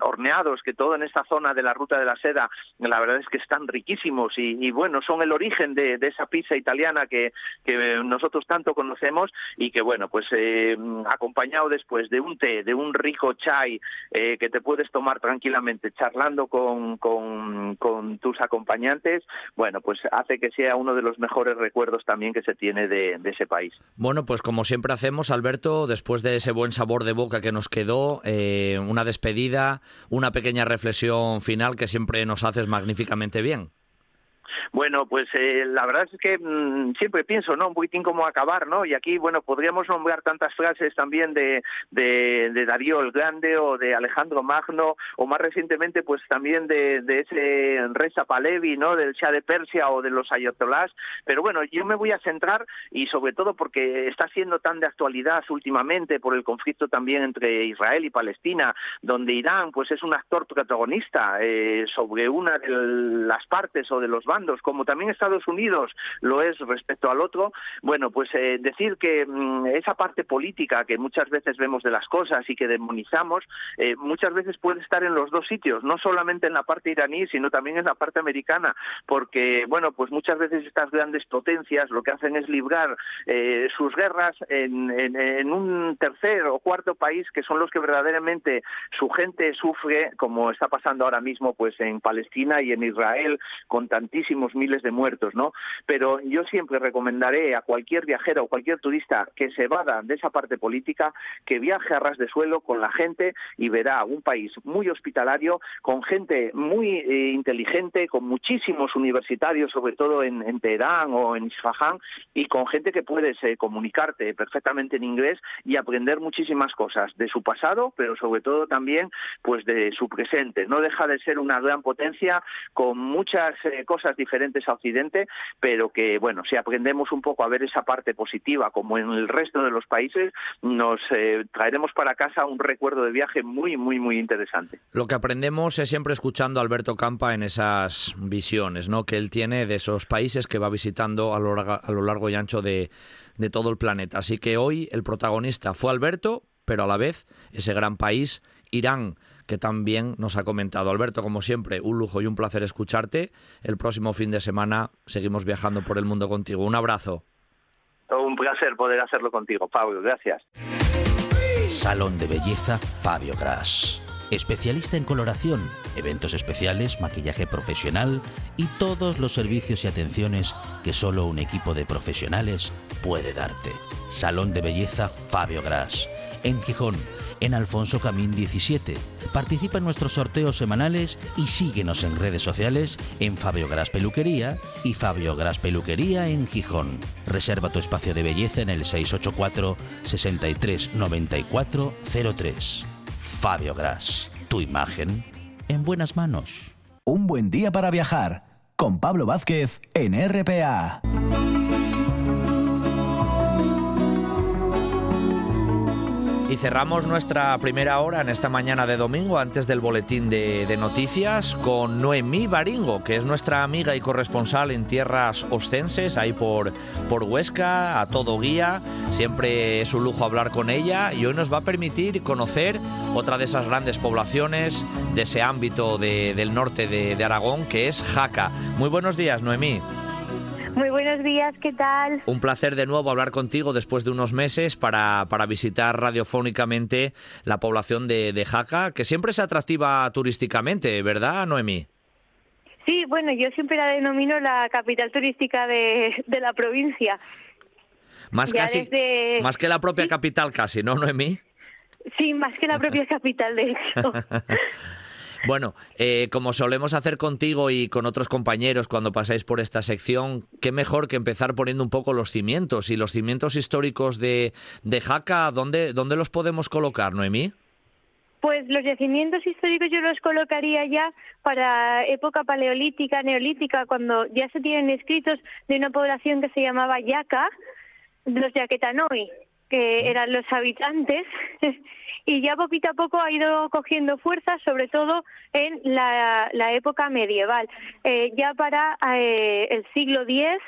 horneados, que todo en esta zona de la ruta de la seda, la verdad es que están riquísimos y, bueno, son el origen de, esa pizza italiana que, nosotros tanto conocemos y que bueno, pues eh, acompañado después de un té, de un rico chai eh, que te puedes tomar tranquilamente charlando con, con, tus acompañantes, bueno, pues hace que sea uno de los mejores recuerdos también que se tiene de, ese país. Bueno, pues como siempre hacemos, Alberto, después de ese buen sabor de boca que nos quedó, eh, una despedida, una pequeña reflexión final que siempre nos haces magníficamente bien. Bueno, pues eh, la verdad es que mm, siempre pienso, ¿no? Un poquitín cómo acabar, ¿no? Y aquí, bueno, podríamos nombrar tantas frases también de, de, Darío el Grande o de Alejandro Magno, o más recientemente, pues también de, de ese Reza Palevi, ¿no? Del Shah de Persia o de los ayatolás. Pero bueno, yo me voy a centrar, y sobre todo porque está siendo tan de actualidad últimamente por el conflicto también entre Israel y Palestina, donde Irán, pues es un actor protagonista eh, sobre una de las partes o de los bandos, como también Estados Unidos lo es respecto al otro, bueno, pues eh, decir que mm, esa parte política que muchas veces vemos de las cosas y que demonizamos, eh, muchas veces puede estar en los dos sitios, no solamente en la parte iraní, sino también en la parte americana, porque, bueno, pues muchas veces estas grandes potencias lo que hacen es librar eh, sus guerras en, en, un tercer o cuarto país que son los que verdaderamente su gente sufre, como está pasando ahora mismo pues en Palestina y en Israel, con tantísimos miles de muertos, ¿no? Pero yo siempre recomendaré a cualquier viajero o cualquier turista que se vada de esa parte política, que viaje a ras de suelo con la gente y verá un país muy hospitalario, con gente muy eh, inteligente, con muchísimos universitarios, sobre todo en, Teherán o en Isfahan, y con gente que puedes eh, comunicarte perfectamente en inglés y aprender muchísimas cosas de su pasado, pero sobre todo también pues de su presente. No deja de ser una gran potencia con muchas eh, cosas diferentes a Occidente, pero que bueno, si aprendemos un poco a ver esa parte positiva como en el resto de los países, nos traeremos para casa un recuerdo de viaje muy, muy, muy interesante. Lo que aprendemos es siempre escuchando a Alberto Campa en esas visiones ¿no? que él tiene de esos países que va visitando a lo, a lo largo y ancho de todo el planeta. Así que hoy el protagonista fue Alberto, pero a la vez ese gran país, Irán, que también nos ha comentado. Alberto, como siempre, un lujo y un placer escucharte. El próximo fin de semana seguimos viajando por el mundo contigo. Un abrazo. Un placer poder hacerlo contigo, Pablo. Gracias. Salón de Belleza Fabio Gras. Especialista en coloración, eventos especiales, maquillaje profesional y todos los servicios y atenciones que solo un equipo de profesionales puede darte. Salón de Belleza Fabio Gras. En Gijón, en Alfonso Camín 17. Participa en nuestros sorteos semanales y síguenos en redes sociales en Fabio Gras Peluquería y Fabio Gras Peluquería en Gijón. Reserva tu espacio de belleza en el 684 63 94 03. Fabio Gras, tu imagen en buenas manos. Un buen día para viajar con Pablo Vázquez en RPA. Y cerramos nuestra primera hora en esta mañana de domingo antes del boletín de, noticias con Noemí Baringo, que es nuestra amiga y corresponsal en tierras ostenses, ahí por, por Huesca, a todo guía. Siempre es un lujo hablar con ella y hoy nos va a permitir conocer otra de esas grandes poblaciones de ese ámbito del norte de, de Aragón, que es Jaca. Muy buenos días, Noemí. Muy buenos días, ¿qué tal? Un placer de nuevo hablar contigo después de unos meses para, para visitar radiofónicamente la población de, Jaca, que siempre es atractiva turísticamente, ¿verdad, Noemí? Sí, bueno, yo siempre la denomino la capital turística de, la provincia. Más, casi, más que la propia capital casi, ¿no, Noemí? Sí, más que la propia capital, de hecho. [laughs] Bueno, eh, como solemos hacer contigo y con otros compañeros cuando pasáis por esta sección, qué mejor que empezar poniendo un poco los cimientos. Y los cimientos históricos de, de Jaca, ¿dónde, ¿dónde los podemos colocar, Noemí? Pues los yacimientos históricos yo los colocaría ya para época paleolítica, neolítica, cuando ya se tienen escritos de una población que se llamaba Yaca, los Yaquetanoi, que eran los habitantes [laughs] y ya poquito a poco ha ido cogiendo fuerza, sobre todo en la, época medieval. Eh, ya para eh, el siglo X,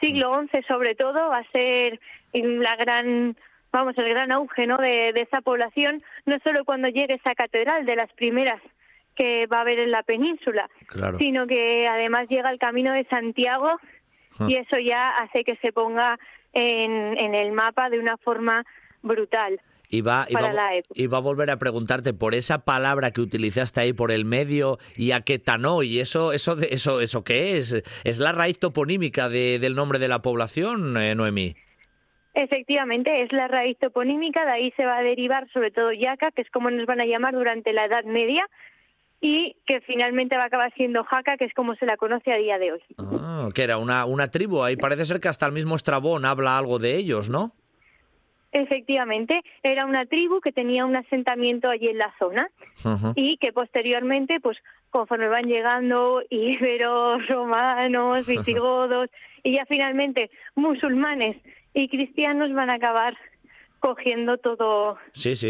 siglo XI sobre todo, va a ser la gran vamos, el gran auge ¿no? de, esa población, no solo cuando llegue esa catedral de las primeras que va a haber en la península, sino que además llega el camino de Santiago ah. y eso ya hace que se ponga en, en el mapa de una forma brutal. Y va, y, va, a volver a preguntarte por esa palabra que utilizaste ahí por el medio y a qué y eso, eso, eso, eso qué es? ¿Es la raíz toponímica de, del nombre de la población, eh, Noemí? Efectivamente, es la raíz toponímica, de ahí se va a derivar sobre todo Yaca, que es como nos van a llamar durante la Edad Media, y que finalmente va a acabar siendo Jaca, que es como se la conoce a día de hoy. Ah, que era una, una tribu, ahí parece ser que hasta el mismo Estrabón habla algo de ellos, ¿no? Efectivamente, era una tribu que tenía un asentamiento allí en la zona y que posteriormente, pues conforme van llegando íberos, romanos, [laughs] visigodos y ya finalmente musulmanes y cristianos van a acabar cogiendo todo,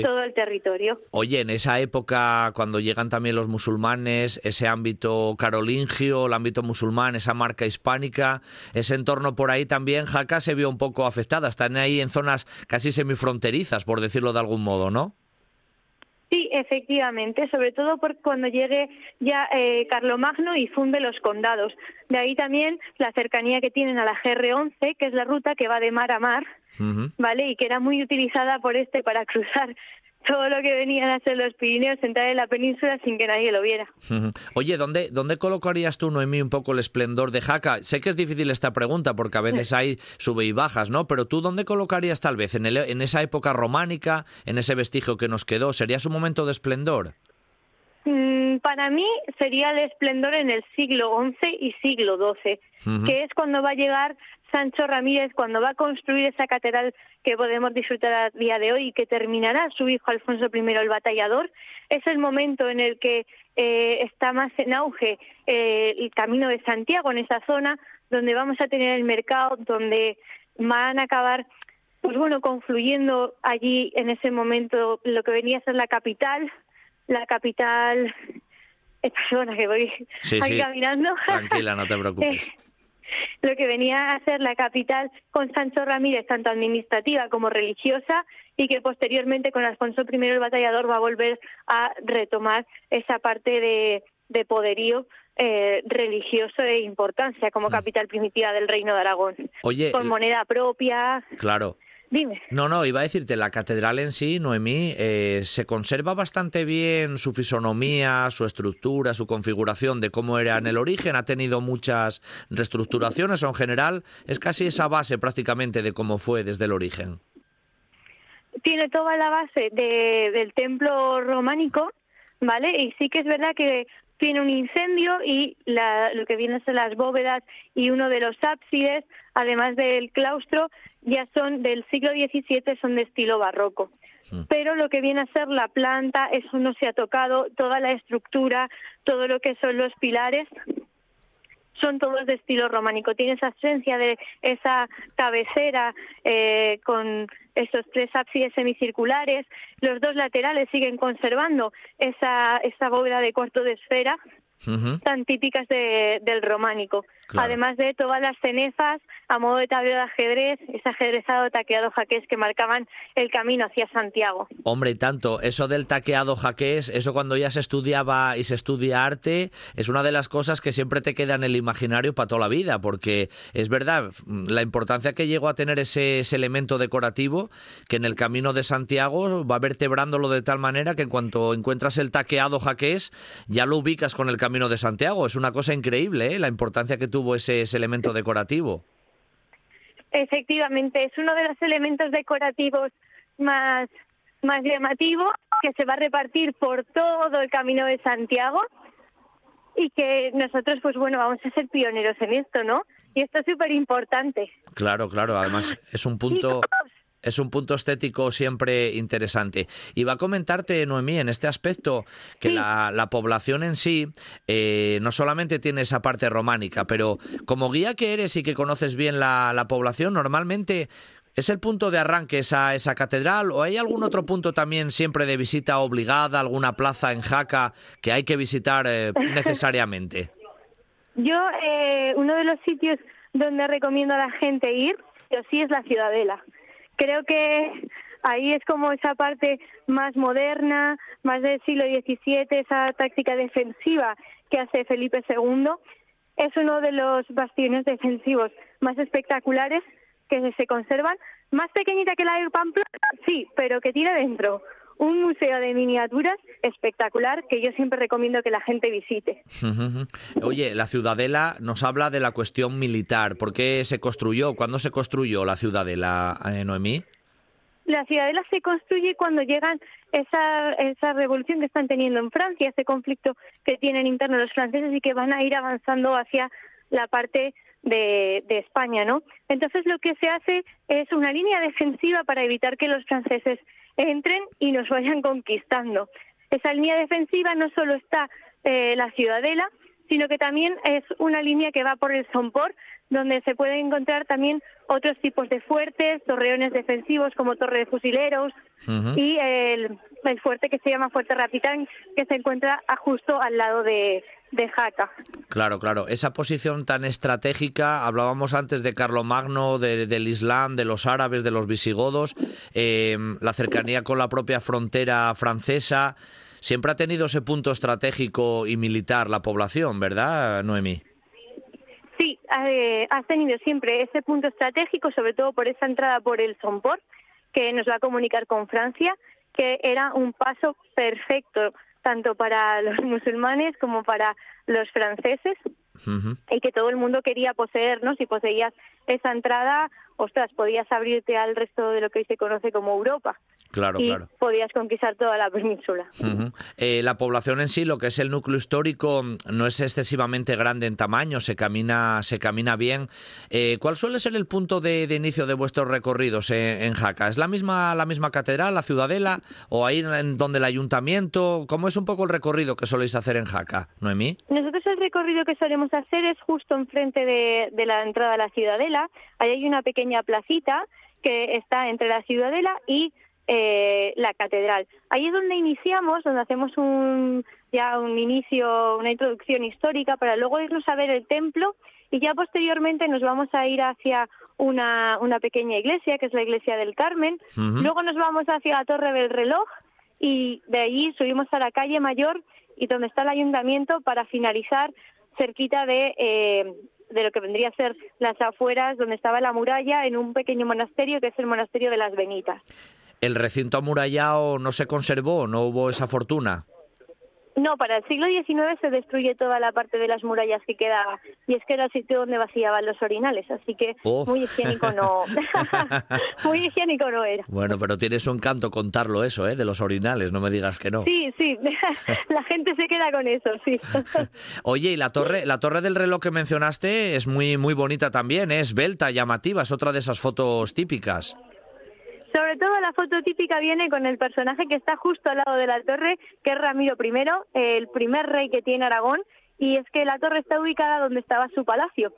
todo el territorio. Oye, en esa época, cuando llegan también los musulmanes, ese ámbito carolingio, el ámbito musulmán, esa marca hispánica, ese entorno por ahí también, Jaca, se vio un poco afectada. Están ahí en zonas casi semifronterizas, por decirlo de algún modo, ¿no? Sí, efectivamente, sobre todo porque cuando llegue ya eh, Carlomagno y funde los condados. De ahí también la cercanía que tienen a la GR11, que es la ruta que va de mar a mar, ¿vale? Y que era muy utilizada por este para cruzar todo lo que venían a hacer los Pirineos, entrar en la península sin que nadie lo viera. Oye, ¿dónde, ¿dónde colocarías tú, Noemí, un poco el esplendor de Jaca? Sé que es difícil esta pregunta porque a veces hay sube y bajas, ¿no? Pero tú, ¿dónde colocarías tal vez? ¿En, en esa época románica, en ese vestigio que nos quedó? ¿Sería su momento de esplendor? Mm, para mí sería el esplendor en el siglo XI y siglo XII, que es cuando va a llegar Sancho Ramírez, cuando va a construir esa catedral que podemos disfrutar a día de hoy y que terminará su hijo Alfonso I el batallador, es el momento en el que eh, está más en auge eh, el camino de Santiago en esa zona, donde vamos a tener el mercado, donde van a acabar pues bueno, confluyendo allí en ese momento lo que venía a ser la capital, la capital, eh, perdona que voy ahí caminando. Tranquila, no te [laughs] preocupes. Lo que venía a ser la capital con Sancho Ramírez, tanto administrativa como religiosa, y que posteriormente con Alfonso I el Batallador va a volver a retomar esa parte de, de poderío eh, religioso e importancia como capital primitiva del Reino de Aragón. Oye, con moneda propia. Claro. Dime. No, no, iba a decirte, la catedral en sí, Noemí, eh, se conserva bastante bien su fisonomía, su estructura, su configuración de cómo era en el origen. Ha tenido muchas reestructuraciones o en general es casi esa base prácticamente de cómo fue desde el origen. Tiene toda la base del templo románico, ¿vale? Y sí que es verdad que tiene un incendio y lo que viene a ser las bóvedas y uno de los ábsides, además del claustro, ya son del siglo XVII, son de estilo barroco. Mm. Pero lo que viene a ser la planta, eso no se ha tocado, toda la estructura, todo lo que son los pilares, son todos de estilo románico. Tiene esa esencia de esa cabecera eh, con esos tres ábsides semicirculares. Los dos laterales siguen conservando esa, esa bóveda de cuarto de esfera tan típicas del románico. Además de todas las cenefas a modo de tablero de ajedrez, ese ajedrezado taqueado jaqués que marcaban el camino hacia Santiago. Hombre, tanto, eso del taqueado jaqués, eso cuando ya se estudiaba y se estudia arte, es una de las cosas que siempre te queda en el imaginario para toda la vida, porque es verdad, la importancia que llegó a tener ese, ese elemento decorativo, que en el camino de Santiago va vertebrándolo de tal manera que en cuanto encuentras el taqueado jaqués, ya lo ubicas con el camino de Santiago. Es una cosa increíble, ¿eh? la importancia que tuvo ese, elemento decorativo. Efectivamente, es uno de los elementos decorativos más, más llamativos que se va a repartir por todo el camino de Santiago y que nosotros, pues bueno, vamos a ser pioneros en esto, ¿no? Y esto es súper importante. Claro, claro, además es un punto es un punto estético siempre interesante. Y va a comentarte, Noemí, en este aspecto, que la, población en sí eh, no solamente tiene esa parte románica, pero como guía que eres y que conoces bien la, población, normalmente ¿Es el punto de arranque esa, esa catedral o hay algún otro punto también siempre de visita obligada, alguna plaza en Jaca que hay que visitar eh, [laughs] necesariamente? Yo, eh, uno de los sitios donde recomiendo a la gente ir, sí es la Ciudadela creo que ahí es como esa parte más moderna, más del siglo XVII, esa táctica defensiva que hace Felipe II. Es uno de los bastiones defensivos más espectaculares que se conservan. Más pequeñita que la de Pamplona, sí, pero que tiene dentro un museo de miniaturas espectacular que yo siempre recomiendo que la gente visite. [laughs] Oye, la ciudadela nos habla de la cuestión militar. ¿Por qué se construyó? ¿Cuándo se construyó la ciudadela, eh, Noemí? La ciudadela se construye cuando llegan esa, esa revolución que están teniendo en Francia, ese conflicto que tienen interno los franceses y que van a ir avanzando hacia la parte de, de, España, ¿no? Entonces lo que se hace es una línea defensiva para evitar que los franceses entren y nos vayan conquistando. Esa línea defensiva no solo está eh, la ciudadela, sino que también es una línea que va por el Somport, donde se pueden encontrar también otros tipos de fuertes, torreones defensivos como Torre de Fusileros y el, fuerte que se llama Fuerte Rapitán, que se encuentra justo al lado de, de Jaca. Claro, claro. Esa posición tan estratégica, hablábamos antes de Carlomagno, de, del Islam, de los árabes, de los visigodos, eh, la cercanía con la propia frontera francesa. Siempre ha tenido ese punto estratégico y militar la población, ¿verdad, Noemí? Eh, ha tenido siempre ese punto estratégico, sobre todo por esa entrada por el Somport, que nos va a comunicar con Francia, que era un paso perfecto tanto para [laughs] los musulmanes como para los franceses y que todo el mundo quería poseernos Si poseías esa entrada, ostras, podías abrirte al resto de lo que hoy se conoce como Europa. Claro, y claro. podías conquistar toda la península. Eh, la población en sí, lo que es el núcleo histórico, no es excesivamente grande en tamaño, se camina, se camina bien. Eh, ¿Cuál suele ser el punto de, inicio de vuestros recorridos en, Jaca? ¿Es la misma, la misma catedral, la ciudadela, o ahí en donde el ayuntamiento? ¿Cómo es un poco el recorrido que soléis hacer en Jaca, Noemí? Nosotros el recorrido que solemos hacer es justo enfrente de, de la entrada a la ciudadela. Ahí hay una pequeña placita que está entre la ciudadela y eh, la catedral. Ahí es donde iniciamos, donde hacemos un, ya un inicio, una introducción histórica para luego irnos a ver el templo y ya posteriormente nos vamos a ir hacia una, una pequeña iglesia, que es la iglesia del Carmen. Luego nos vamos hacia la Torre del Reloj y de allí subimos a la calle Mayor y donde está el ayuntamiento para finalizar cerquita de, eh, de lo que vendría a ser las afueras, donde estaba la muralla, en un pequeño monasterio que es el monasterio de las Benitas. ¿El recinto amurallado no se conservó? ¿No hubo esa fortuna? No, para el siglo XIX se destruye toda la parte de las murallas que quedaba y es que era el sitio donde vaciaban los orinales, así que oh. muy higiénico no, [laughs] muy higiénico no era. Bueno, pero tiene su encanto contarlo eso, ¿eh? De los orinales, no me digas que no. Sí, sí, [laughs] la gente se queda con eso, sí. [laughs] Oye, y la torre, la torre del reloj que mencionaste es muy, muy bonita también, ¿eh? es belta, llamativa, es otra de esas fotos típicas. Sobre todo la foto típica viene con el personaje que está justo al lado de la torre, que es Ramiro I, el primer rey que tiene Aragón, y es que la torre está ubicada donde estaba su palacio.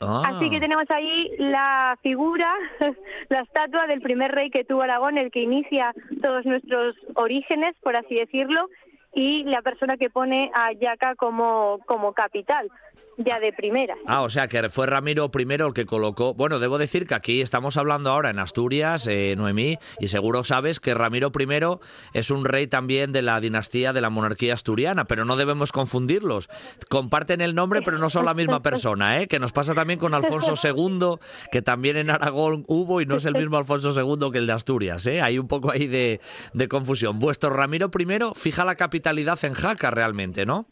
Ah. Así que tenemos ahí la figura, [laughs] la estatua del primer rey que tuvo Aragón, el que inicia todos nuestros orígenes, por así decirlo, y la persona que pone a Yaca como, como capital, ya de primera. Ah, o sea que fue Ramiro I el que colocó. Bueno, debo decir que aquí estamos hablando ahora en Asturias, eh, Noemí, y seguro sabes que Ramiro I es un rey también de la dinastía de la monarquía asturiana, pero no debemos confundirlos. Comparten el nombre, pero no son la misma persona, ¿eh? Que nos pasa también con Alfonso II, que también en Aragón hubo y no es el mismo Alfonso II que el de Asturias, ¿eh? Hay un poco ahí de, de confusión. Vuestro Ramiro I fija la capital en Jaca realmente, ¿no?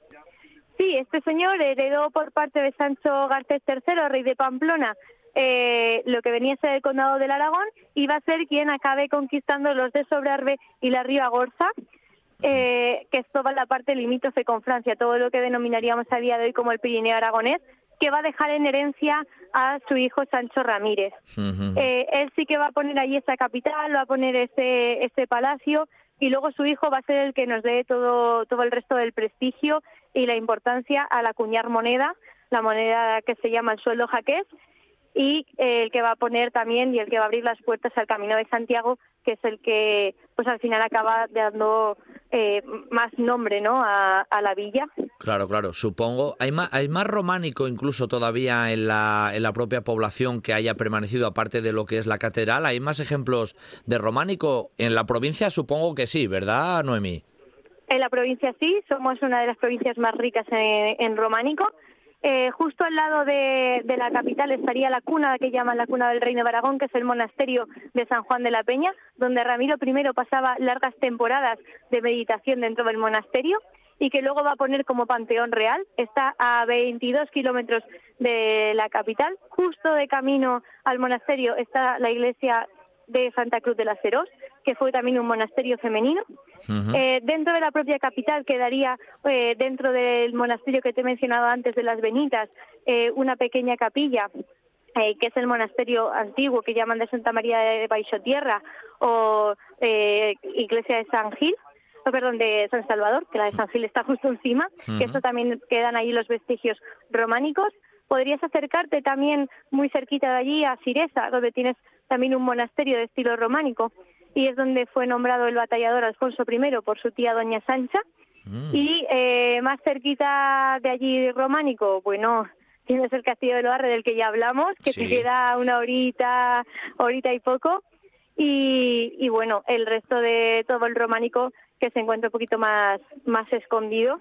Sí, este señor heredó por parte de Sancho Garcés III, rey de Pamplona, eh, lo que venía a ser el condado del Aragón y va a ser quien acabe conquistando los de Sobrarbe y la Ribagorza, eh, que es toda la parte limítrofe con Francia, todo lo que denominaríamos a día de hoy como el Pirineo aragonés, que va a dejar en herencia a su hijo Sancho Ramírez. Eh, él sí que va a poner ahí esa capital, va a poner ese, ese palacio y luego su hijo va a ser el que nos dé todo, todo el resto del prestigio y la importancia al acuñar moneda, la moneda que se llama el sueldo jaqués, y el que va a poner también y el que va a abrir las puertas al Camino de Santiago, que es el que pues al final acaba dando eh, más nombre ¿no? A, la villa. Claro, claro, supongo. ¿Hay más, ¿Hay más románico incluso todavía en la, en la propia población que haya permanecido aparte de lo que es la catedral? ¿Hay más ejemplos de románico? En la provincia supongo que sí, ¿verdad, Noemí? En la provincia sí, somos una de las provincias más ricas en románico. Eh, justo al lado de, la capital estaría la cuna que llaman la cuna del Reino de Aragón, que es el monasterio de San Juan de la Peña, donde Ramiro I pasaba largas temporadas de meditación dentro del monasterio y que luego va a poner como panteón real. Está a 22 kilómetros de la capital. Justo de camino al monasterio está la iglesia de Santa Cruz de las Heros, que fue también un monasterio femenino. Eh, dentro de la propia capital quedaría, eh, dentro del monasterio que te he mencionado antes de las Benitas, eh, una pequeña capilla que es el monasterio antiguo que llaman de Santa María de Baixotierra o iglesia de San Gil, o perdón, de San Salvador, que la de San Gil está justo encima, que eso también quedan ahí los vestigios románicos. Podrías acercarte también muy cerquita de allí a Siresa, donde tienes también un monasterio de estilo románico y es donde fue nombrado el batallador Alfonso I por su tía Doña Sancha. Mm. Y eh, más cerquita de allí románico, bueno, tienes el Castillo de Loarre del que ya hablamos, que te queda una horita, horita y poco. Y, y bueno, el resto de todo el románico que se encuentra un poquito más, más escondido.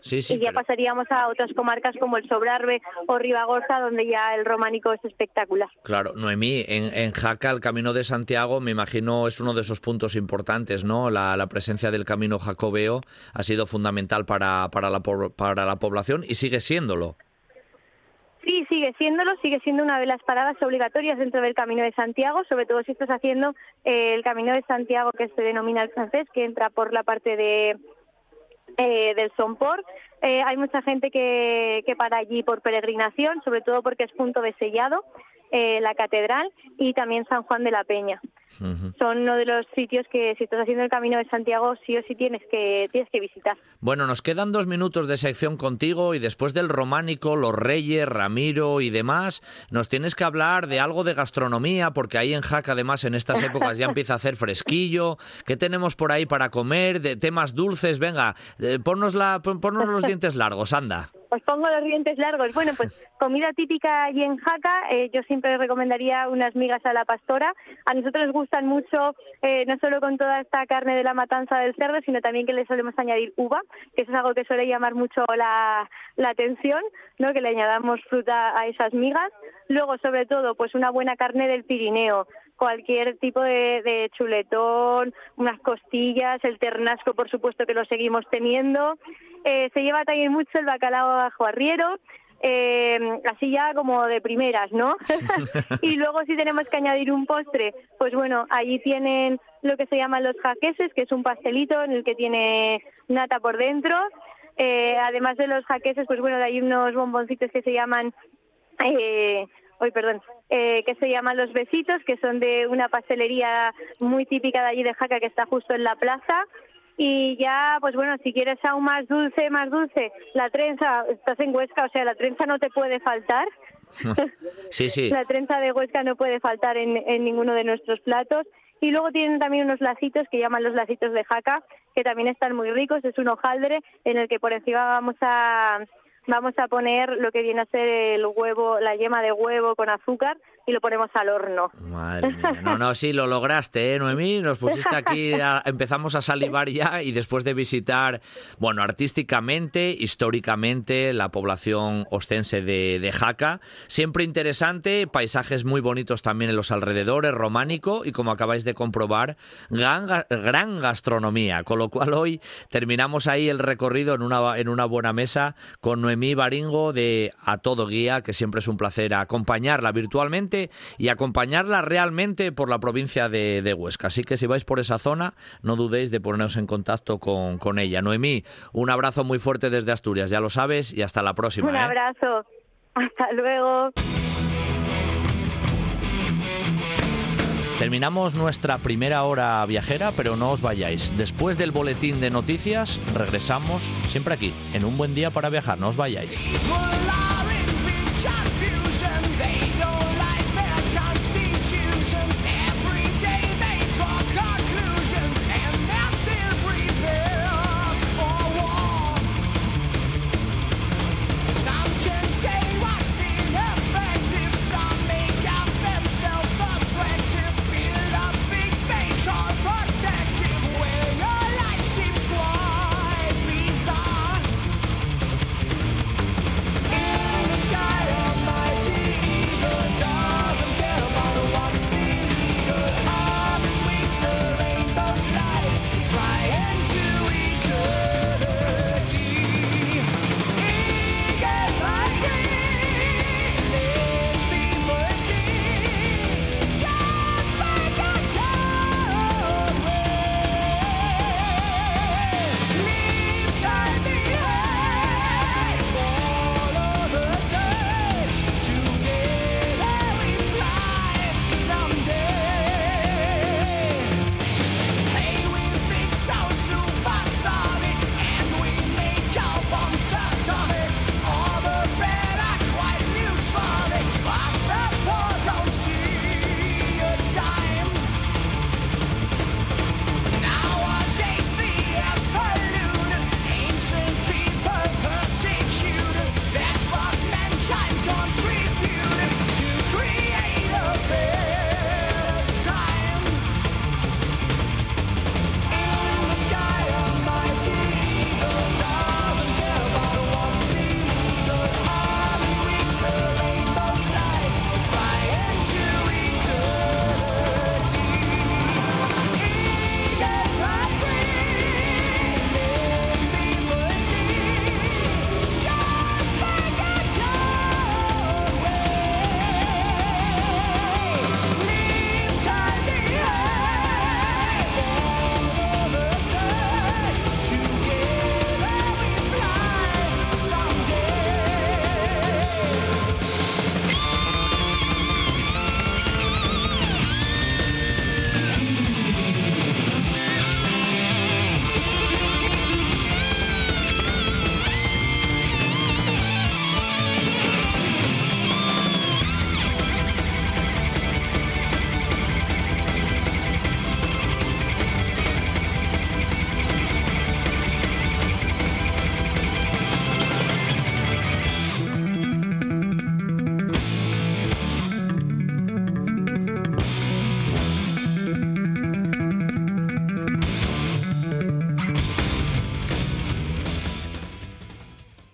Sí, sí, y ya pasaríamos a otras comarcas como el Sobrarbe o Ribagorza, donde ya el románico es espectacular. Claro, Noemí, en, en Jaca el Camino de Santiago, me imagino, es uno de esos puntos importantes, ¿no? La, la presencia del Camino Jacobeo ha sido fundamental para, para, la, para la población y sigue siéndolo. Sí, sigue siéndolo, sigue siendo una de las paradas obligatorias dentro del Camino de Santiago, sobre todo si estás haciendo eh, el Camino de Santiago que se denomina el francés, que entra por la parte de eh, del Somport. Eh, hay mucha gente que, que para allí por peregrinación, sobre todo porque es punto de sellado, eh, la catedral y también San Juan de la Peña. Son uno de los sitios que si estás haciendo el Camino de Santiago sí o sí tienes que, tienes que visitar. Bueno, nos quedan dos minutos de sección contigo y después del románico, los reyes, Ramiro y demás, nos tienes que hablar de algo de gastronomía porque ahí en Jaca además en estas épocas ya [laughs] empieza a hacer fresquillo. ¿Qué tenemos por ahí para comer? De temas dulces, venga, eh, ponnos, la, ponnos los dientes largos, anda. Os pongo los dientes largos. Bueno, pues comida típica allí en Jaca, eh, yo siempre recomendaría unas migas a la pastora. A nosotros nos gustan mucho, eh, no solo con toda esta carne de la matanza del cerdo, sino también que le solemos añadir uva, que eso es algo que suele llamar mucho la, la atención, ¿no? que le añadamos fruta a esas migas. Luego, sobre todo, pues una buena carne del Pirineo, cualquier tipo de, de, chuletón, unas costillas, el ternasco, por supuesto que lo seguimos teniendo. Eh, se lleva también mucho el bacalao bajo arriero, eh, así ya como de primeras, ¿no? [laughs] y luego si tenemos que añadir un postre, pues bueno, allí tienen lo que se llaman los jaqueses, que es un pastelito en el que tiene nata por dentro. Eh, además de los jaqueses, pues bueno, hay unos bomboncitos que se llaman hoy perdón, eh, que se llaman Los Besitos, que son de una pastelería muy típica de allí de Jaca que está justo en la plaza. Y ya, pues bueno, si quieres aún más dulce, más dulce, la trenza, estás en Huesca, o sea, la trenza no te puede faltar. Sí, sí. [laughs] la trenza de Huesca no puede faltar en, en ninguno de nuestros platos. Y luego tienen también unos lacitos que llaman los lacitos de jaca, que también están muy ricos. Es un hojaldre en el que por encima vamos a, vamos a poner lo que viene a ser el huevo, la yema de huevo con azúcar y lo ponemos al horno. Madre mía. No, no, sí, lo lograste, ¿eh, Noemí? Nos pusiste aquí, [laughs] empezamos a salivar ya y después de visitar, bueno, artísticamente, históricamente, la población ostense de, de Jaca. Siempre interesante, paisajes muy bonitos también en los alrededores, románico y como acabáis de comprobar, gran, gran gastronomía. Con lo cual hoy terminamos ahí el recorrido en una, en una buena mesa con Noemí Baringo de A Todo Guía, que siempre es un placer acompañarla virtualmente y acompañarla realmente por la provincia de, Huesca. Así que si vais por esa zona, no dudéis de poneros en contacto con, con ella. Noemí, un abrazo muy fuerte desde Asturias, ya lo sabes, y hasta la próxima. Un ¿eh? abrazo. Hasta luego. Terminamos nuestra primera hora viajera, pero no os vayáis. Después del boletín de noticias, regresamos siempre aquí, en un buen día para viajar. No os vayáis.